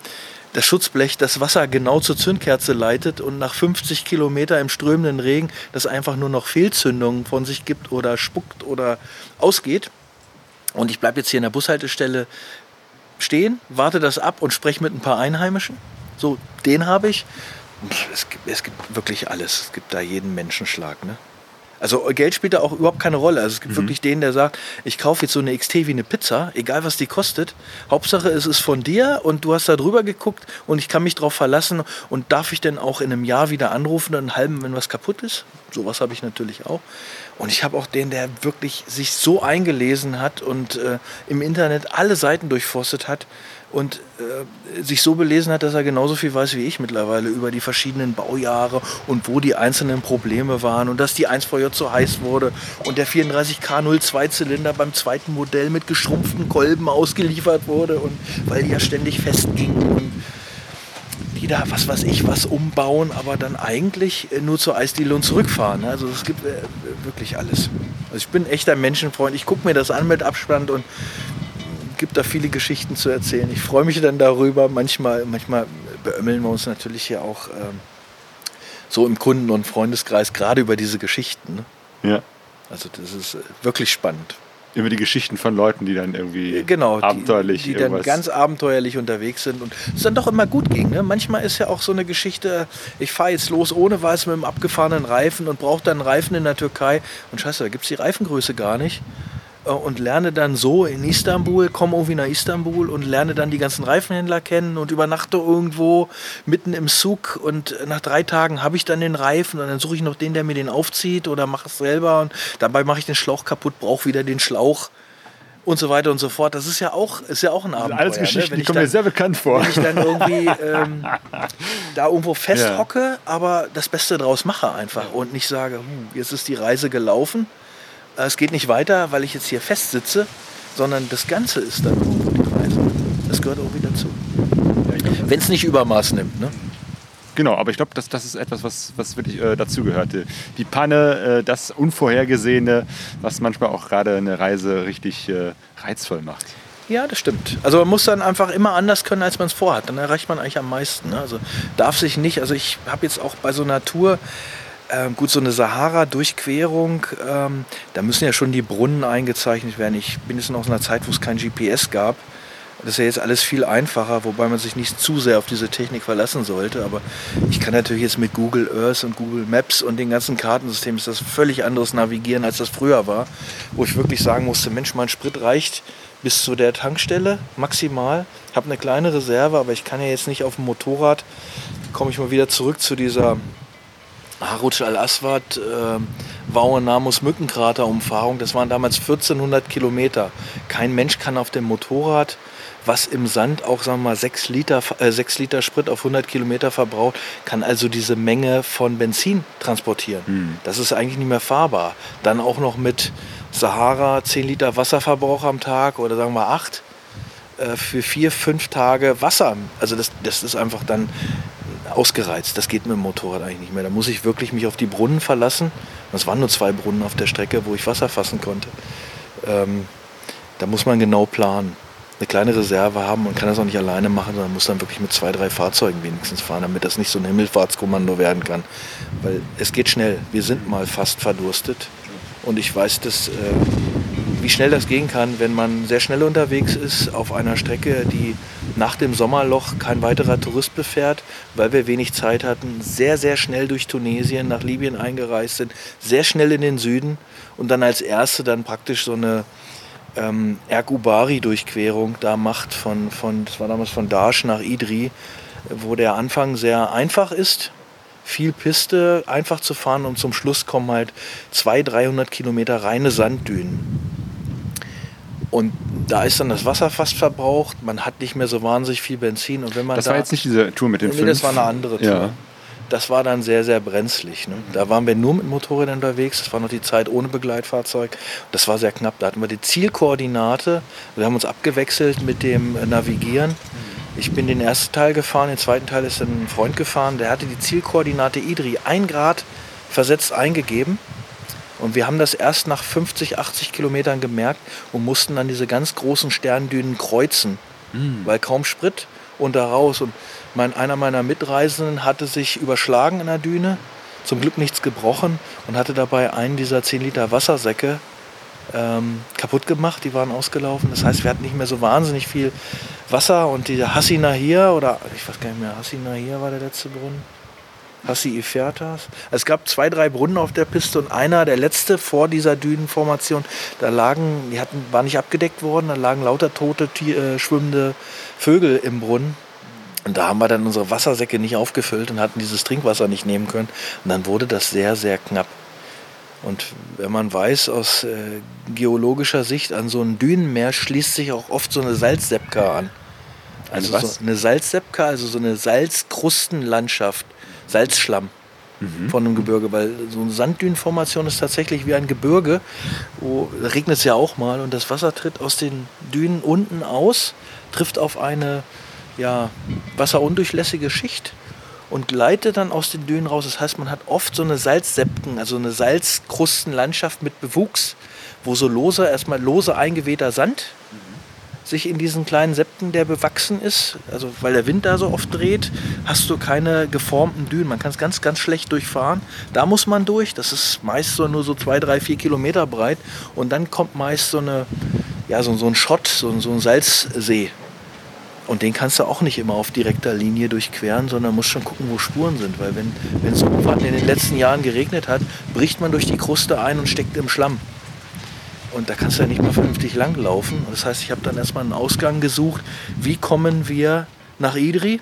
das Schutzblech das Wasser genau zur Zündkerze leitet und nach 50 Kilometer im strömenden Regen das einfach nur noch Fehlzündungen von sich gibt oder spuckt oder ausgeht. Und ich bleibe jetzt hier in der Bushaltestelle stehen, warte das ab und spreche mit ein paar Einheimischen. So, den habe ich. Es gibt, es gibt wirklich alles. Es gibt da jeden Menschenschlag. Ne? Also Geld spielt da auch überhaupt keine Rolle. Also es gibt mhm. wirklich den, der sagt, ich kaufe jetzt so eine XT wie eine Pizza, egal was die kostet. Hauptsache es ist von dir und du hast da drüber geguckt und ich kann mich darauf verlassen. Und darf ich denn auch in einem Jahr wieder anrufen, einen halben, wenn was kaputt ist? Sowas habe ich natürlich auch. Und ich habe auch den, der wirklich sich so eingelesen hat und äh, im Internet alle Seiten durchforstet hat, und äh, sich so belesen hat, dass er genauso viel weiß wie ich mittlerweile über die verschiedenen Baujahre und wo die einzelnen Probleme waren und dass die 1VJ so heiß wurde und der 34K02-Zylinder beim zweiten Modell mit geschrumpften Kolben ausgeliefert wurde und weil die ja ständig festgingen und die da, was weiß ich, was umbauen, aber dann eigentlich nur zur Eisdiele und zurückfahren. Also es gibt äh, wirklich alles. Also ich bin echter Menschenfreund. Ich gucke mir das an mit Abstand und gibt da viele Geschichten zu erzählen. Ich freue mich dann darüber. Manchmal, manchmal beömmeln wir uns natürlich hier auch ähm, so im Kunden- und Freundeskreis gerade über diese Geschichten. Ne?
Ja.
Also das ist äh, wirklich spannend.
Über die Geschichten von Leuten, die dann irgendwie
genau,
abenteuerlich
die, die dann ganz abenteuerlich unterwegs sind und es dann doch immer gut ging. Ne? Manchmal ist ja auch so eine Geschichte, ich fahre jetzt los ohne Weiß mit einem abgefahrenen Reifen und brauche dann einen Reifen in der Türkei und scheiße, da gibt es die Reifengröße gar nicht. Äh, und lerne dann so in Istanbul, komme irgendwie nach Istanbul und lerne dann die ganzen Reifenhändler kennen und übernachte irgendwo mitten im Zug und nach drei Tagen habe ich dann den Reifen und dann suche ich noch den, der mir den aufzieht oder mache es selber und dabei mache ich den Schlauch kaputt, brauche wieder den Schlauch und so weiter und so fort. Das ist ja auch, ist ja auch ein Abenteuer.
Alles
ne?
Geschichten,
Wenn
die kommen
dann-
mir sehr bekannt vor.
wenn ich dann irgendwie ähm, da irgendwo festhocke, aber das Beste draus mache einfach und nicht sage, hm, jetzt ist die Reise gelaufen, es geht nicht weiter, weil ich jetzt hier festsitze, sondern das Ganze ist dann irgendwo die Reise. Das gehört irgendwie dazu. Wenn es nicht Übermaß nimmt. Ne?
Genau, aber ich glaube, das, das ist etwas, was, was wirklich äh, dazugehörte. Die Panne, äh, das Unvorhergesehene, was manchmal auch gerade eine Reise richtig äh, reizvoll macht.
Ja, das stimmt. Also man muss dann einfach immer anders können, als man es vorhat. Dann erreicht man eigentlich am meisten. Ne? Also darf sich nicht, also ich habe jetzt auch bei so einer Tour, ähm, gut, so eine Sahara-Durchquerung, ähm, da müssen ja schon die Brunnen eingezeichnet werden. Ich bin jetzt noch aus einer Zeit, wo es kein GPS gab. Das ist ja jetzt alles viel einfacher, wobei man sich nicht zu sehr auf diese Technik verlassen sollte. Aber ich kann natürlich jetzt mit Google Earth und Google Maps und den ganzen Kartensystemen ist das völlig anderes Navigieren, als das früher war. Wo ich wirklich sagen musste, Mensch, mein Sprit reicht bis zu der Tankstelle maximal. Ich habe eine kleine Reserve, aber ich kann ja jetzt nicht auf dem Motorrad. Komme ich mal wieder zurück zu dieser Haruc al-Aswad, äh, Wauenamus Mückenkrater Umfahrung. Das waren damals 1400 Kilometer. Kein Mensch kann auf dem Motorrad, was im Sand auch sagen wir mal 6 Liter, äh, 6 Liter Sprit auf 100 Kilometer verbraucht, kann also diese Menge von Benzin transportieren. Das ist eigentlich nicht mehr fahrbar. Dann auch noch mit Sahara 10 Liter Wasserverbrauch am Tag oder sagen wir 8 äh, für vier, fünf Tage Wasser. Also das, das ist einfach dann ausgereizt. Das geht mit dem Motorrad eigentlich nicht mehr. Da muss ich wirklich mich auf die Brunnen verlassen. Es waren nur zwei Brunnen auf der Strecke, wo ich Wasser fassen konnte. Ähm, da muss man genau planen. Eine kleine Reserve haben und kann das auch nicht alleine machen, sondern muss dann wirklich mit zwei, drei Fahrzeugen wenigstens fahren, damit das nicht so ein Himmelfahrtskommando werden kann. Weil es geht schnell. Wir sind mal fast verdurstet. Und ich weiß, dass, äh, wie schnell das gehen kann, wenn man sehr schnell unterwegs ist auf einer Strecke, die nach dem Sommerloch kein weiterer Tourist befährt, weil wir wenig Zeit hatten, sehr, sehr schnell durch Tunesien nach Libyen eingereist sind, sehr schnell in den Süden und dann als erste dann praktisch so eine ähm, Erkubari-Durchquerung da macht von, von, das war damals von Daesh nach Idri, wo der Anfang sehr einfach ist, viel Piste, einfach zu fahren und zum Schluss kommen halt 200, 300 Kilometer reine Sanddünen. Und da ist dann das Wasser fast verbraucht, man hat nicht mehr so wahnsinnig viel Benzin und wenn man
Das
da
war jetzt nicht diese Tour mit den
Nee,
fünf.
das war eine andere Tour.
Ja.
Das war dann sehr, sehr brenzlig. Ne? Da waren wir nur mit Motorrädern unterwegs. Das war noch die Zeit ohne Begleitfahrzeug. Das war sehr knapp. Da hatten wir die Zielkoordinate. Wir haben uns abgewechselt mit dem Navigieren. Ich bin den ersten Teil gefahren, den zweiten Teil ist ein Freund gefahren. Der hatte die Zielkoordinate Idri ein Grad versetzt eingegeben. Und wir haben das erst nach 50, 80 Kilometern gemerkt und mussten dann diese ganz großen Sterndünen kreuzen, weil kaum Sprit und da raus. Und mein, einer meiner Mitreisenden hatte sich überschlagen in der Düne, zum Glück nichts gebrochen und hatte dabei einen dieser 10 Liter Wassersäcke ähm, kaputt gemacht, die waren ausgelaufen. Das heißt, wir hatten nicht mehr so wahnsinnig viel Wasser und dieser Hassina hier, oder ich weiß gar nicht mehr, Hassina hier war der letzte Brunnen. Hassi Ifertas. Es gab zwei, drei Brunnen auf der Piste und einer, der letzte vor dieser Dünenformation, da lagen, die hatten, war nicht abgedeckt worden, da lagen lauter tote, äh, schwimmende Vögel im Brunnen. Und da haben wir dann unsere Wassersäcke nicht aufgefüllt und hatten dieses Trinkwasser nicht nehmen können. Und dann wurde das sehr, sehr knapp. Und wenn man weiß, aus äh, geologischer Sicht, an so einem Dünenmeer schließt sich auch oft so eine Salzsepka an. Also
was?
so eine Salzsepka, also so eine Salzkrustenlandschaft, Salzschlamm von einem Gebirge, weil so eine Sanddünenformation ist tatsächlich wie ein Gebirge, wo regnet es ja auch mal und das Wasser tritt aus den Dünen unten aus, trifft auf eine ja, wasserundurchlässige Schicht und gleitet dann aus den Dünen raus. Das heißt, man hat oft so eine Salzsepken, also eine Salzkrustenlandschaft mit Bewuchs, wo so lose, erstmal lose eingewehter Sand sich in diesen kleinen Septen, der bewachsen ist, also weil der Wind da so oft dreht, hast du keine geformten Dünen. Man kann es ganz, ganz schlecht durchfahren. Da muss man durch. Das ist meist so nur so zwei, drei, vier Kilometer breit. Und dann kommt meist so eine, ja, so, so ein Schott, so, so ein Salzsee. Und den kannst du auch nicht immer auf direkter Linie durchqueren, sondern musst schon gucken, wo Spuren sind. Weil wenn es in den letzten Jahren geregnet hat, bricht man durch die Kruste ein und steckt im Schlamm. Und da kannst du ja nicht mal vernünftig langlaufen. Das heißt, ich habe dann erstmal einen Ausgang gesucht. Wie kommen wir nach Idri?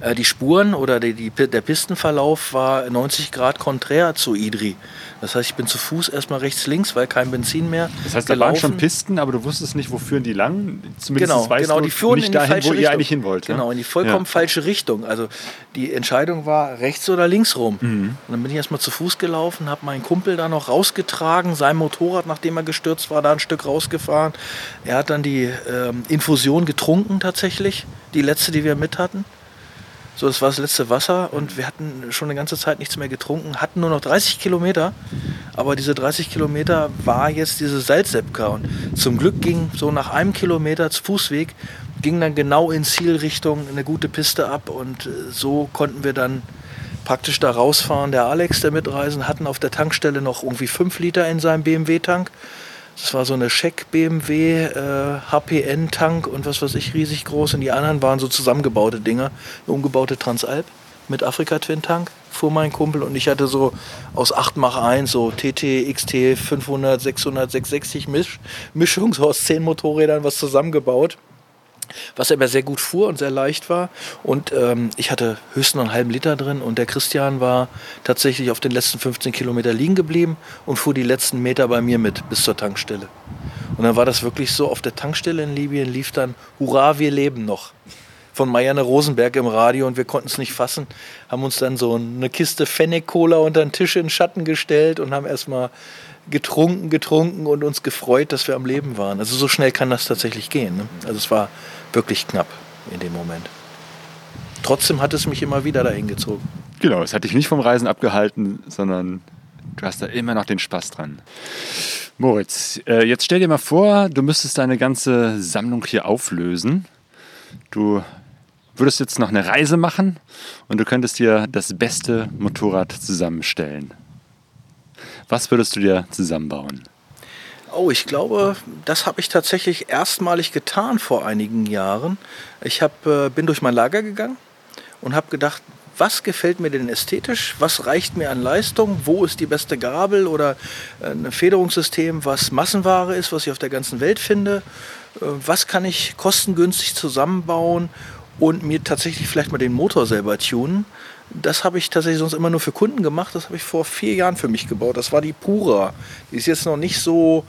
Äh, Die Spuren oder die, die, der Pistenverlauf war 90 Grad konträr zu Idri. Das heißt, ich bin zu Fuß erstmal rechts, links, weil kein Benzin mehr.
Das heißt, da waren schon
gelaufen.
Pisten, aber du wusstest nicht, wo führen die lang. Zumindest
Genau,
weißt
genau, die führen
nicht
in die
dahin,
falsche
wo
Richtung.
ihr eigentlich hin wollt.
Genau, in die vollkommen
Ja.
falsche Richtung. Also die Entscheidung war rechts oder links rum.
Mhm.
Und dann bin ich erstmal zu Fuß gelaufen, habe meinen Kumpel da noch rausgetragen, sein Motorrad, nachdem er gestürzt war, da ein Stück rausgefahren. Er hat dann die ähm, Infusion getrunken tatsächlich, die letzte, die wir mit hatten. So, das war das letzte Wasser und wir hatten schon eine ganze Zeit nichts mehr getrunken, hatten nur noch 30 Kilometer, aber diese 30 Kilometer war jetzt diese Salzsepka und zum Glück ging so nach einem Kilometer Fußweg, ging dann genau in Zielrichtung eine gute Piste ab und äh, so konnten wir dann praktisch da rausfahren. Der Alex, der mitreisen, hatten auf der Tankstelle noch irgendwie 5 Liter in seinem BMW-Tank. Das war so eine Scheck BMW äh, HPN-Tank und was weiß ich, riesig groß. Und die anderen waren so zusammengebaute Dinger. Eine umgebaute Transalp mit Afrika-Twin-Tank fuhr mein Kumpel und ich hatte so aus 8 Mach 1 so TT, XT 500, 600, 660 Misch Mischung, so aus 10 Motorrädern was zusammengebaut was aber sehr gut fuhr und sehr leicht war. Und ähm, ich hatte höchstens einen halben Liter drin und der Christian war tatsächlich auf den letzten 15 Kilometer liegen geblieben und fuhr die letzten Meter bei mir mit bis zur Tankstelle. Und dann war das wirklich so, auf der Tankstelle in Libyen lief dann Hurra, wir leben noch. Von Marianne Rosenberg im Radio und wir konnten es nicht fassen, haben uns dann so eine Kiste Fennec-Cola unter den Tisch in den Schatten gestellt und haben erstmal getrunken, getrunken und uns gefreut, dass wir am Leben waren. Also so schnell kann das tatsächlich gehen. Ne? Also es war wirklich knapp in dem Moment. Trotzdem hat es mich immer wieder dahin gezogen.
Genau, es hat dich nicht vom Reisen abgehalten, sondern du hast da immer noch den Spaß dran. Moritz, äh, jetzt stell dir mal vor, du müsstest deine ganze Sammlung hier auflösen. Du würdest jetzt noch eine Reise machen und du könntest dir das beste Motorrad zusammenstellen. Was würdest du dir zusammenbauen?
Oh, ich glaube, das habe ich tatsächlich erstmalig getan vor einigen Jahren. Ich hab, äh, bin durch mein Lager gegangen und habe gedacht, was gefällt mir denn ästhetisch? Was reicht mir an Leistung? Wo ist die beste Gabel oder äh, ein Federungssystem, was Massenware ist, was ich auf der ganzen Welt finde? Äh, Was kann ich kostengünstig zusammenbauen und mir tatsächlich vielleicht mal den Motor selber tunen? Das habe ich tatsächlich sonst immer nur für Kunden gemacht. Das habe ich vor vier Jahren für mich gebaut. Das war die Pura. Die ist jetzt noch nicht so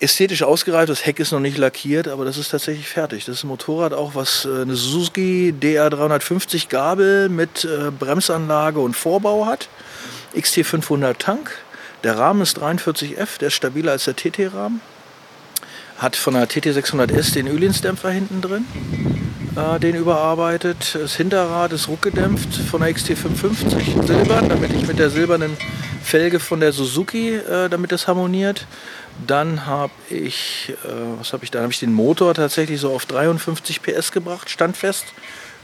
ästhetisch ausgereift. Das Heck ist noch nicht lackiert, aber das ist tatsächlich fertig. Das ist ein Motorrad auch, was äh, eine Suzuki DR350 Gabel mit äh, Bremsanlage und Vorbau hat. XT500 Tank. Der Rahmen ist 43F, der ist stabiler als der TT-Rahmen. Hat von der TT600S den Ölinsdämpfer hinten drin, äh, den überarbeitet. Das Hinterrad ist ruckgedämpft von der XT550 silbern, damit ich mit der silbernen Felge von der Suzuki, äh, damit das harmoniert. Dann habe ich, äh, was habe ich da? Habe ich den Motor tatsächlich so auf 53 PS gebracht, standfest,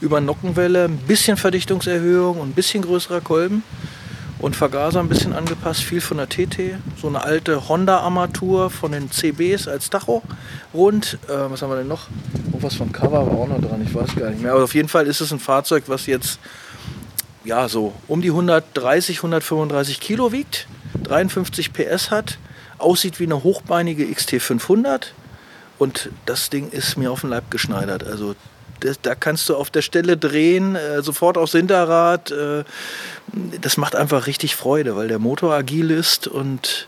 über Nockenwelle, ein bisschen Verdichtungserhöhung und ein bisschen größerer Kolben und Vergaser ein bisschen angepasst, viel von der TT, so eine alte Honda-Armatur von den CBs als Tacho rund. Äh, was haben wir denn noch? Oh, was vom Cover war auch noch dran, ich weiß gar nicht mehr. Aber auf jeden Fall ist es ein Fahrzeug, was jetzt ja so um die 130, 135 Kilo wiegt, 53 PS hat, aussieht wie eine hochbeinige XT500 und das Ding ist mir auf den Leib geschneidert. Also das, da kannst du auf der Stelle drehen, äh, sofort aufs Hinterrad. Äh, das macht einfach richtig Freude, weil der Motor agil ist und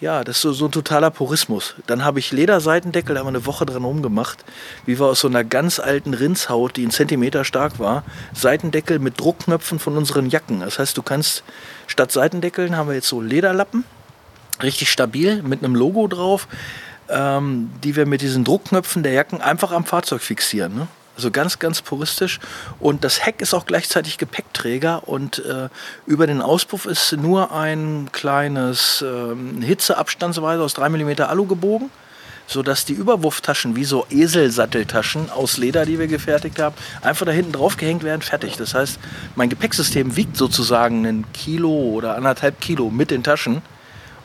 Ja, das ist so, so ein totaler Purismus. Dann habe ich Lederseitendeckel, da haben wir eine Woche dran rumgemacht, wie wir aus so einer ganz alten Rindshaut, die einen Zentimeter stark war, Seitendeckel mit Druckknöpfen von unseren Jacken. Das heißt, du kannst statt Seitendeckeln haben wir jetzt so Lederlappen, richtig stabil, mit einem Logo drauf, ähm, die wir mit diesen Druckknöpfen der Jacken einfach am Fahrzeug fixieren. Ne? Also ganz, ganz puristisch. Und das Heck ist auch gleichzeitig Gepäckträger und äh, über den Auspuff ist nur ein kleines äh, Hitzeabstandsweise aus 3 mm Alu gebogen, sodass die Überwurftaschen wie so Eselsatteltaschen aus Leder, die wir gefertigt haben, einfach da hinten drauf gehängt werden, fertig. Das heißt, mein Gepäcksystem wiegt sozusagen ein Kilo oder anderthalb Kilo mit den Taschen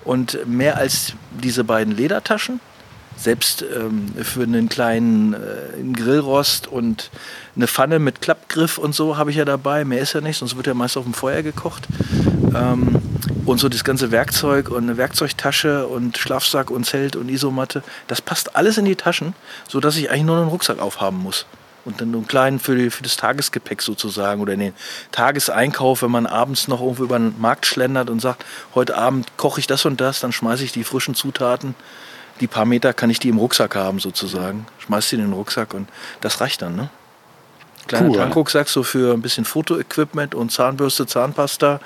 und mehr als diese beiden Ledertaschen selbst ähm, für einen kleinen äh, Grillrost und eine Pfanne mit Klappgriff und so habe ich ja dabei. Mehr ist ja nicht, sonst wird ja meist auf dem Feuer gekocht. Ähm, und so das ganze Werkzeug und eine Werkzeugtasche und Schlafsack und Zelt und Isomatte, das passt alles in die Taschen, sodass ich eigentlich nur einen Rucksack aufhaben muss. Und dann einen kleinen für, die, für das Tagesgepäck sozusagen oder den Tageseinkauf, wenn man abends noch irgendwo über den Markt schlendert und sagt, heute Abend koche ich das und das, dann schmeiße ich die frischen Zutaten die paar Meter kann ich die im Rucksack haben sozusagen. Schmeiß die in den Rucksack und das reicht dann. Ne? Kleiner cool. Tankrucksack so für ein bisschen Fotoequipment und Zahnbürste, Zahnpasta.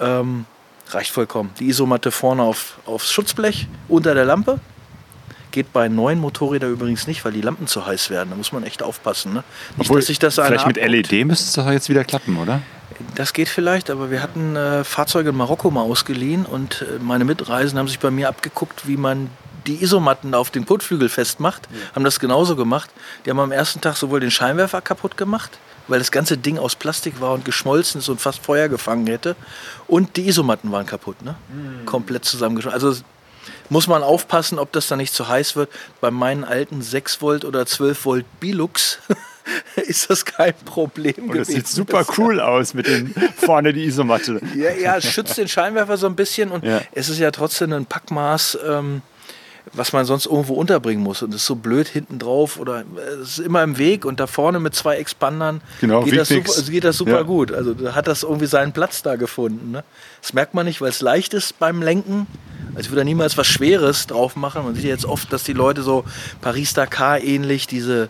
Ähm, reicht vollkommen. Die Isomatte vorne auf, aufs Schutzblech unter der Lampe. Geht bei neuen Motorrädern übrigens nicht, weil die Lampen zu heiß werden. Da muss man echt aufpassen. Ne?
Nicht, Obwohl, das vielleicht mit LED müsste es doch jetzt wieder klappen, oder?
Das geht vielleicht, aber wir hatten äh, Fahrzeuge in Marokko mal ausgeliehen und äh, meine Mitreisen haben sich bei mir abgeguckt, wie man die Isomatten auf den Kotflügel festmacht, ja. haben das genauso gemacht. Die haben am ersten Tag sowohl den Scheinwerfer kaputt gemacht, weil das ganze Ding aus Plastik war und geschmolzen ist und fast Feuer gefangen hätte. Und die Isomatten waren kaputt, ne? Mhm. Komplett zusammengeschmolzen. Also muss man aufpassen, ob das da nicht zu heiß wird. Bei meinen alten 6 Volt oder 12 Volt Bilux ist das kein Problem.
Und das sieht super cool aus mit den vorne die Isomatte.
ja, ja, es schützt den Scheinwerfer so ein bisschen und ja. es ist ja trotzdem ein Packmaß. Ähm, was man sonst irgendwo unterbringen muss. Und das ist so blöd hinten drauf oder es ist immer im Weg und da vorne mit zwei Expandern genau, geht, das super, geht, das super, ja. gut. Also da hat das irgendwie seinen Platz da gefunden. Ne? Das merkt man nicht, weil es leicht ist beim Lenken. Also ich würde da niemals was Schweres drauf machen. Man sieht ja jetzt oft, dass die Leute so Paris-Dakar ähnlich diese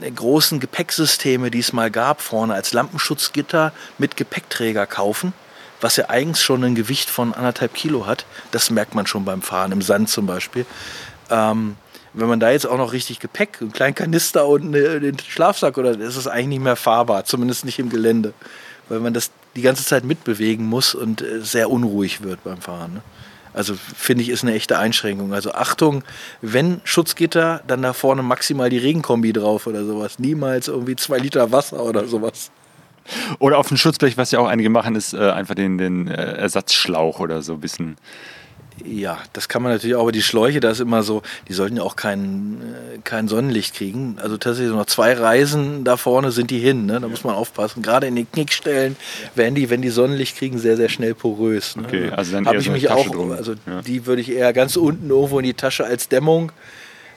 äh, großen Gepäcksysteme, die es mal gab, vorne als Lampenschutzgitter mit Gepäckträger kaufen was ja eigentlich schon ein Gewicht von anderthalb Kilo hat. Das merkt man schon beim Fahren, im Sand zum Beispiel. Ähm, wenn man da jetzt auch noch richtig Gepäck, einen kleinen Kanister und den Schlafsack oder ist es eigentlich nicht mehr fahrbar, zumindest nicht im Gelände, weil man das die ganze Zeit mitbewegen muss und äh, sehr unruhig wird beim Fahren. Ne? Also finde ich, ist eine echte Einschränkung. Also Achtung, wenn Schutzgitter, dann da vorne maximal die Regenkombi drauf oder sowas. Niemals irgendwie zwei Liter Wasser oder sowas.
Oder auf dem Schutzblech, was ja auch einige machen, ist äh, einfach den, den äh, Ersatzschlauch oder so ein bisschen.
Ja, das kann man natürlich auch, aber die Schläuche, da ist immer so, die sollten ja auch kein, äh, kein Sonnenlicht kriegen. Also tatsächlich noch zwei Reisen da vorne sind die hin, ne? da muss man aufpassen. Gerade in den Knickstellen werden die, wenn die Sonnenlicht kriegen, sehr, sehr schnell porös. Ne?
Okay, also dann
habe ich mich Tasche auch, drum. also ja. die würde ich eher ganz unten irgendwo in die Tasche als Dämmung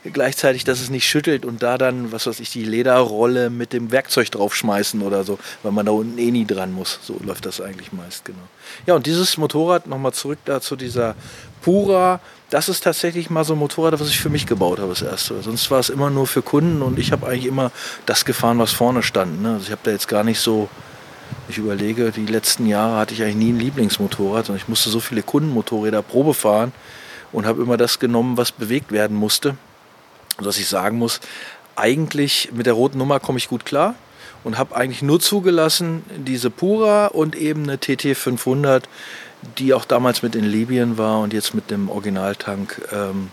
gleichzeitig, dass es nicht schüttelt und da dann, was weiß ich, die Lederrolle mit dem Werkzeug draufschmeißen oder so, weil man da unten eh nie dran muss. So läuft das eigentlich meist, genau. Ja, und dieses Motorrad, nochmal zurück da zu dieser Pura, das ist tatsächlich mal so ein Motorrad, was ich für mich gebaut habe, das erste. Sonst war es immer nur für Kunden und ich habe eigentlich immer das gefahren, was vorne stand. Ne? Also ich habe da jetzt gar nicht so, ich überlege, die letzten Jahre hatte ich eigentlich nie ein Lieblingsmotorrad, sondern ich musste so viele Kundenmotorräder Probe fahren und habe immer das genommen, was bewegt werden musste. Und dass ich sagen muss, eigentlich mit der roten Nummer komme ich gut klar und habe eigentlich nur zugelassen diese Pura und eben eine TT 500, die auch damals mit in Libyen war und jetzt mit dem Originaltank ähm,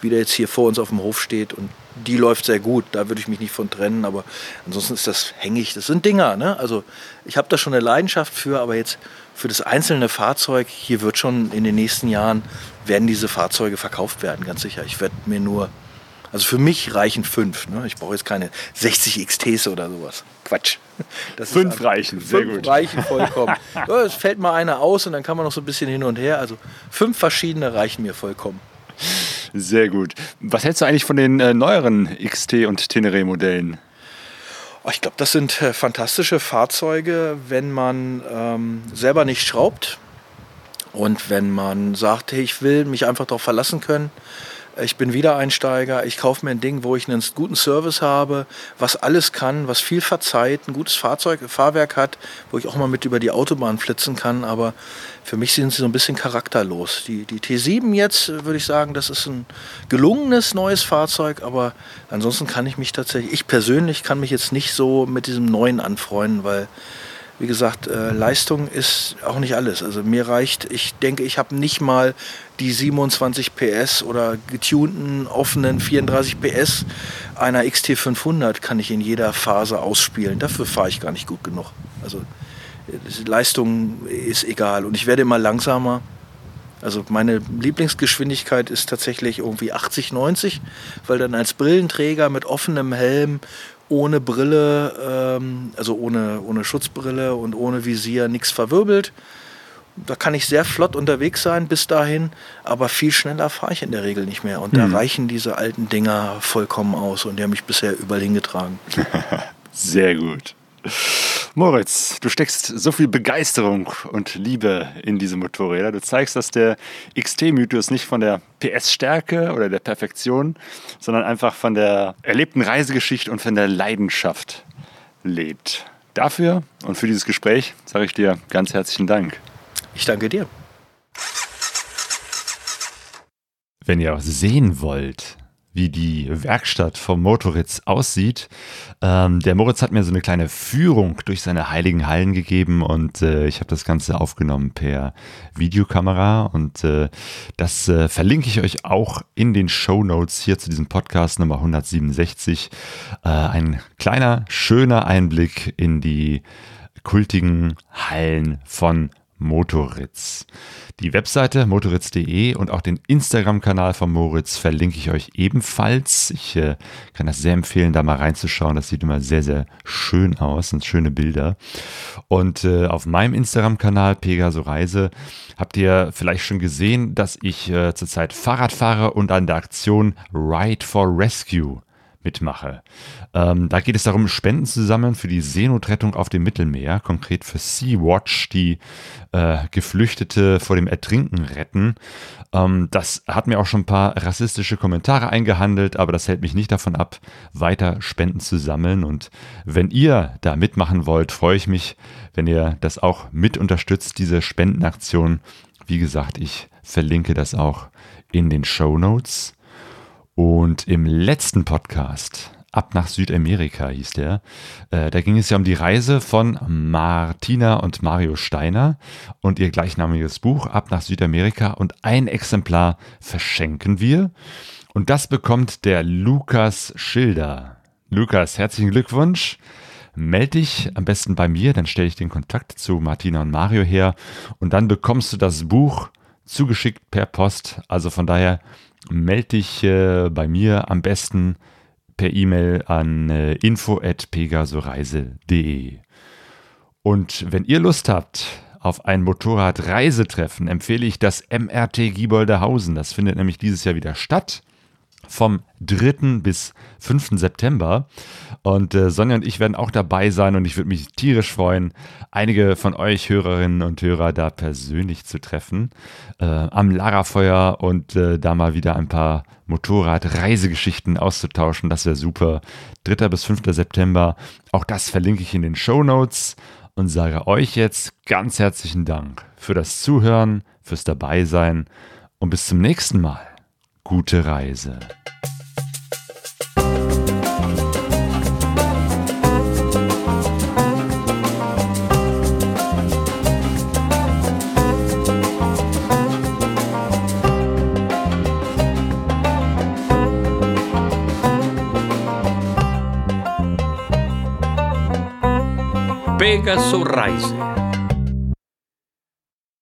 wieder jetzt hier vor uns auf dem Hof steht und die läuft sehr gut, da würde ich mich nicht von trennen, aber ansonsten ist das hängig, das sind Dinger, ne? Also ich habe da schon eine Leidenschaft für, aber jetzt für das einzelne Fahrzeug, hier wird schon in den nächsten Jahren, werden diese Fahrzeuge verkauft werden, ganz sicher. Ich werde mir nur also für mich reichen fünf. Ne? Ich brauche jetzt keine 60 XTs oder sowas. Quatsch.
Das fünf einfach, reichen, sehr
fünf
gut.
reichen vollkommen. ja, es fällt mal einer aus und dann kann man noch so ein bisschen hin und her. Also fünf verschiedene reichen mir vollkommen.
Sehr gut. Was hältst du eigentlich von den äh, neueren XT und Tenere-Modellen?
Oh, ich glaube, das sind äh, fantastische Fahrzeuge, wenn man ähm, selber nicht schraubt Und wenn man sagt, hey, ich will mich einfach darauf verlassen können, ich bin Wiedereinsteiger, ich kaufe mir ein Ding, wo ich einen guten Service habe, was alles kann, was viel verzeiht, ein gutes Fahrzeug, Fahrwerk hat, wo ich auch mal mit über die Autobahn flitzen kann, aber für mich sind sie so ein bisschen charakterlos. Die, die T7 jetzt, würde ich sagen, das ist ein gelungenes neues Fahrzeug, aber ansonsten kann ich mich tatsächlich, ich persönlich kann mich jetzt nicht so mit diesem neuen anfreunden, weil wie gesagt, äh, Leistung ist auch nicht alles. Also mir reicht, ich denke, ich habe nicht mal die 27 PS oder getunten offenen 34 PS einer XT500 kann ich in jeder Phase ausspielen. Dafür fahre ich gar nicht gut genug. Also Leistung ist egal und ich werde immer langsamer. Also meine Lieblingsgeschwindigkeit ist tatsächlich irgendwie 80, 90, weil dann als Brillenträger mit offenem Helm ohne Brille, ähm, also ohne, ohne Schutzbrille und ohne Visier nichts verwirbelt. Da kann ich sehr flott unterwegs sein bis dahin, aber viel schneller fahre ich in der Regel nicht mehr. Und da hm. reichen diese alten Dinger vollkommen aus und die haben mich bisher überall hingetragen.
sehr gut. Moritz, du steckst so viel Begeisterung und Liebe in diese Motorräder. Du zeigst, dass der XT-Mythos nicht von der PS-Stärke oder der Perfektion, sondern einfach von der erlebten Reisegeschichte und von der Leidenschaft lebt. Dafür und für dieses Gespräch sage ich dir ganz herzlichen Dank.
Ich danke dir.
Wenn ihr auch sehen wollt, wie die Werkstatt vom Motoritz aussieht. Ähm, der Moritz hat mir so eine kleine Führung durch seine heiligen Hallen gegeben und äh, ich habe das Ganze aufgenommen per Videokamera und äh, das äh, verlinke ich euch auch in den Show Notes hier zu diesem Podcast Nummer 167. Äh, ein kleiner, schöner Einblick in die kultigen Hallen von Motoritz. Die Webseite motoritz.de und auch den Instagram-Kanal von Moritz verlinke ich euch ebenfalls. Ich äh, kann das sehr empfehlen, da mal reinzuschauen. Das sieht immer sehr, sehr schön aus, sind schöne Bilder. Und äh, auf meinem Instagram-Kanal Pegaso Reise habt ihr vielleicht schon gesehen, dass ich äh, zurzeit Fahrrad fahre und an der Aktion Ride for Rescue mitmache. Ähm, da geht es darum, Spenden zu sammeln für die Seenotrettung auf dem Mittelmeer, konkret für Sea-Watch, die äh, Geflüchtete vor dem Ertrinken retten. Ähm, das hat mir auch schon ein paar rassistische Kommentare eingehandelt, aber das hält mich nicht davon ab, weiter Spenden zu sammeln. Und wenn ihr da mitmachen wollt, freue ich mich, wenn ihr das auch mit unterstützt, diese Spendenaktion. Wie gesagt, ich verlinke das auch in den Show Notes. Und im letzten Podcast, Ab nach Südamerika hieß der, äh, da ging es ja um die Reise von Martina und Mario Steiner und ihr gleichnamiges Buch Ab nach Südamerika und ein Exemplar verschenken wir. Und das bekommt der Lukas Schilder. Lukas, herzlichen Glückwunsch. Meld dich am besten bei mir, dann stelle ich den Kontakt zu Martina und Mario her und dann bekommst du das Buch zugeschickt per Post. Also von daher melde dich äh, bei mir am besten per E-Mail an äh, info@pegasoreise.de. Und wenn ihr Lust habt auf ein Motorradreisetreffen, empfehle ich das MRT Gieboldehausen. Das findet nämlich dieses Jahr wieder statt vom 3. bis 5. September. Und äh, Sonja und ich werden auch dabei sein und ich würde mich tierisch freuen, einige von euch Hörerinnen und Hörer da persönlich zu treffen. Äh, am Lagerfeuer und äh, da mal wieder ein paar Motorradreisegeschichten auszutauschen. Das wäre super. 3. bis 5. September. Auch das verlinke ich in den Show Notes und sage euch jetzt ganz herzlichen Dank für das Zuhören, fürs Dabeisein und bis zum nächsten Mal. Gute Reise.
Pegasus Reise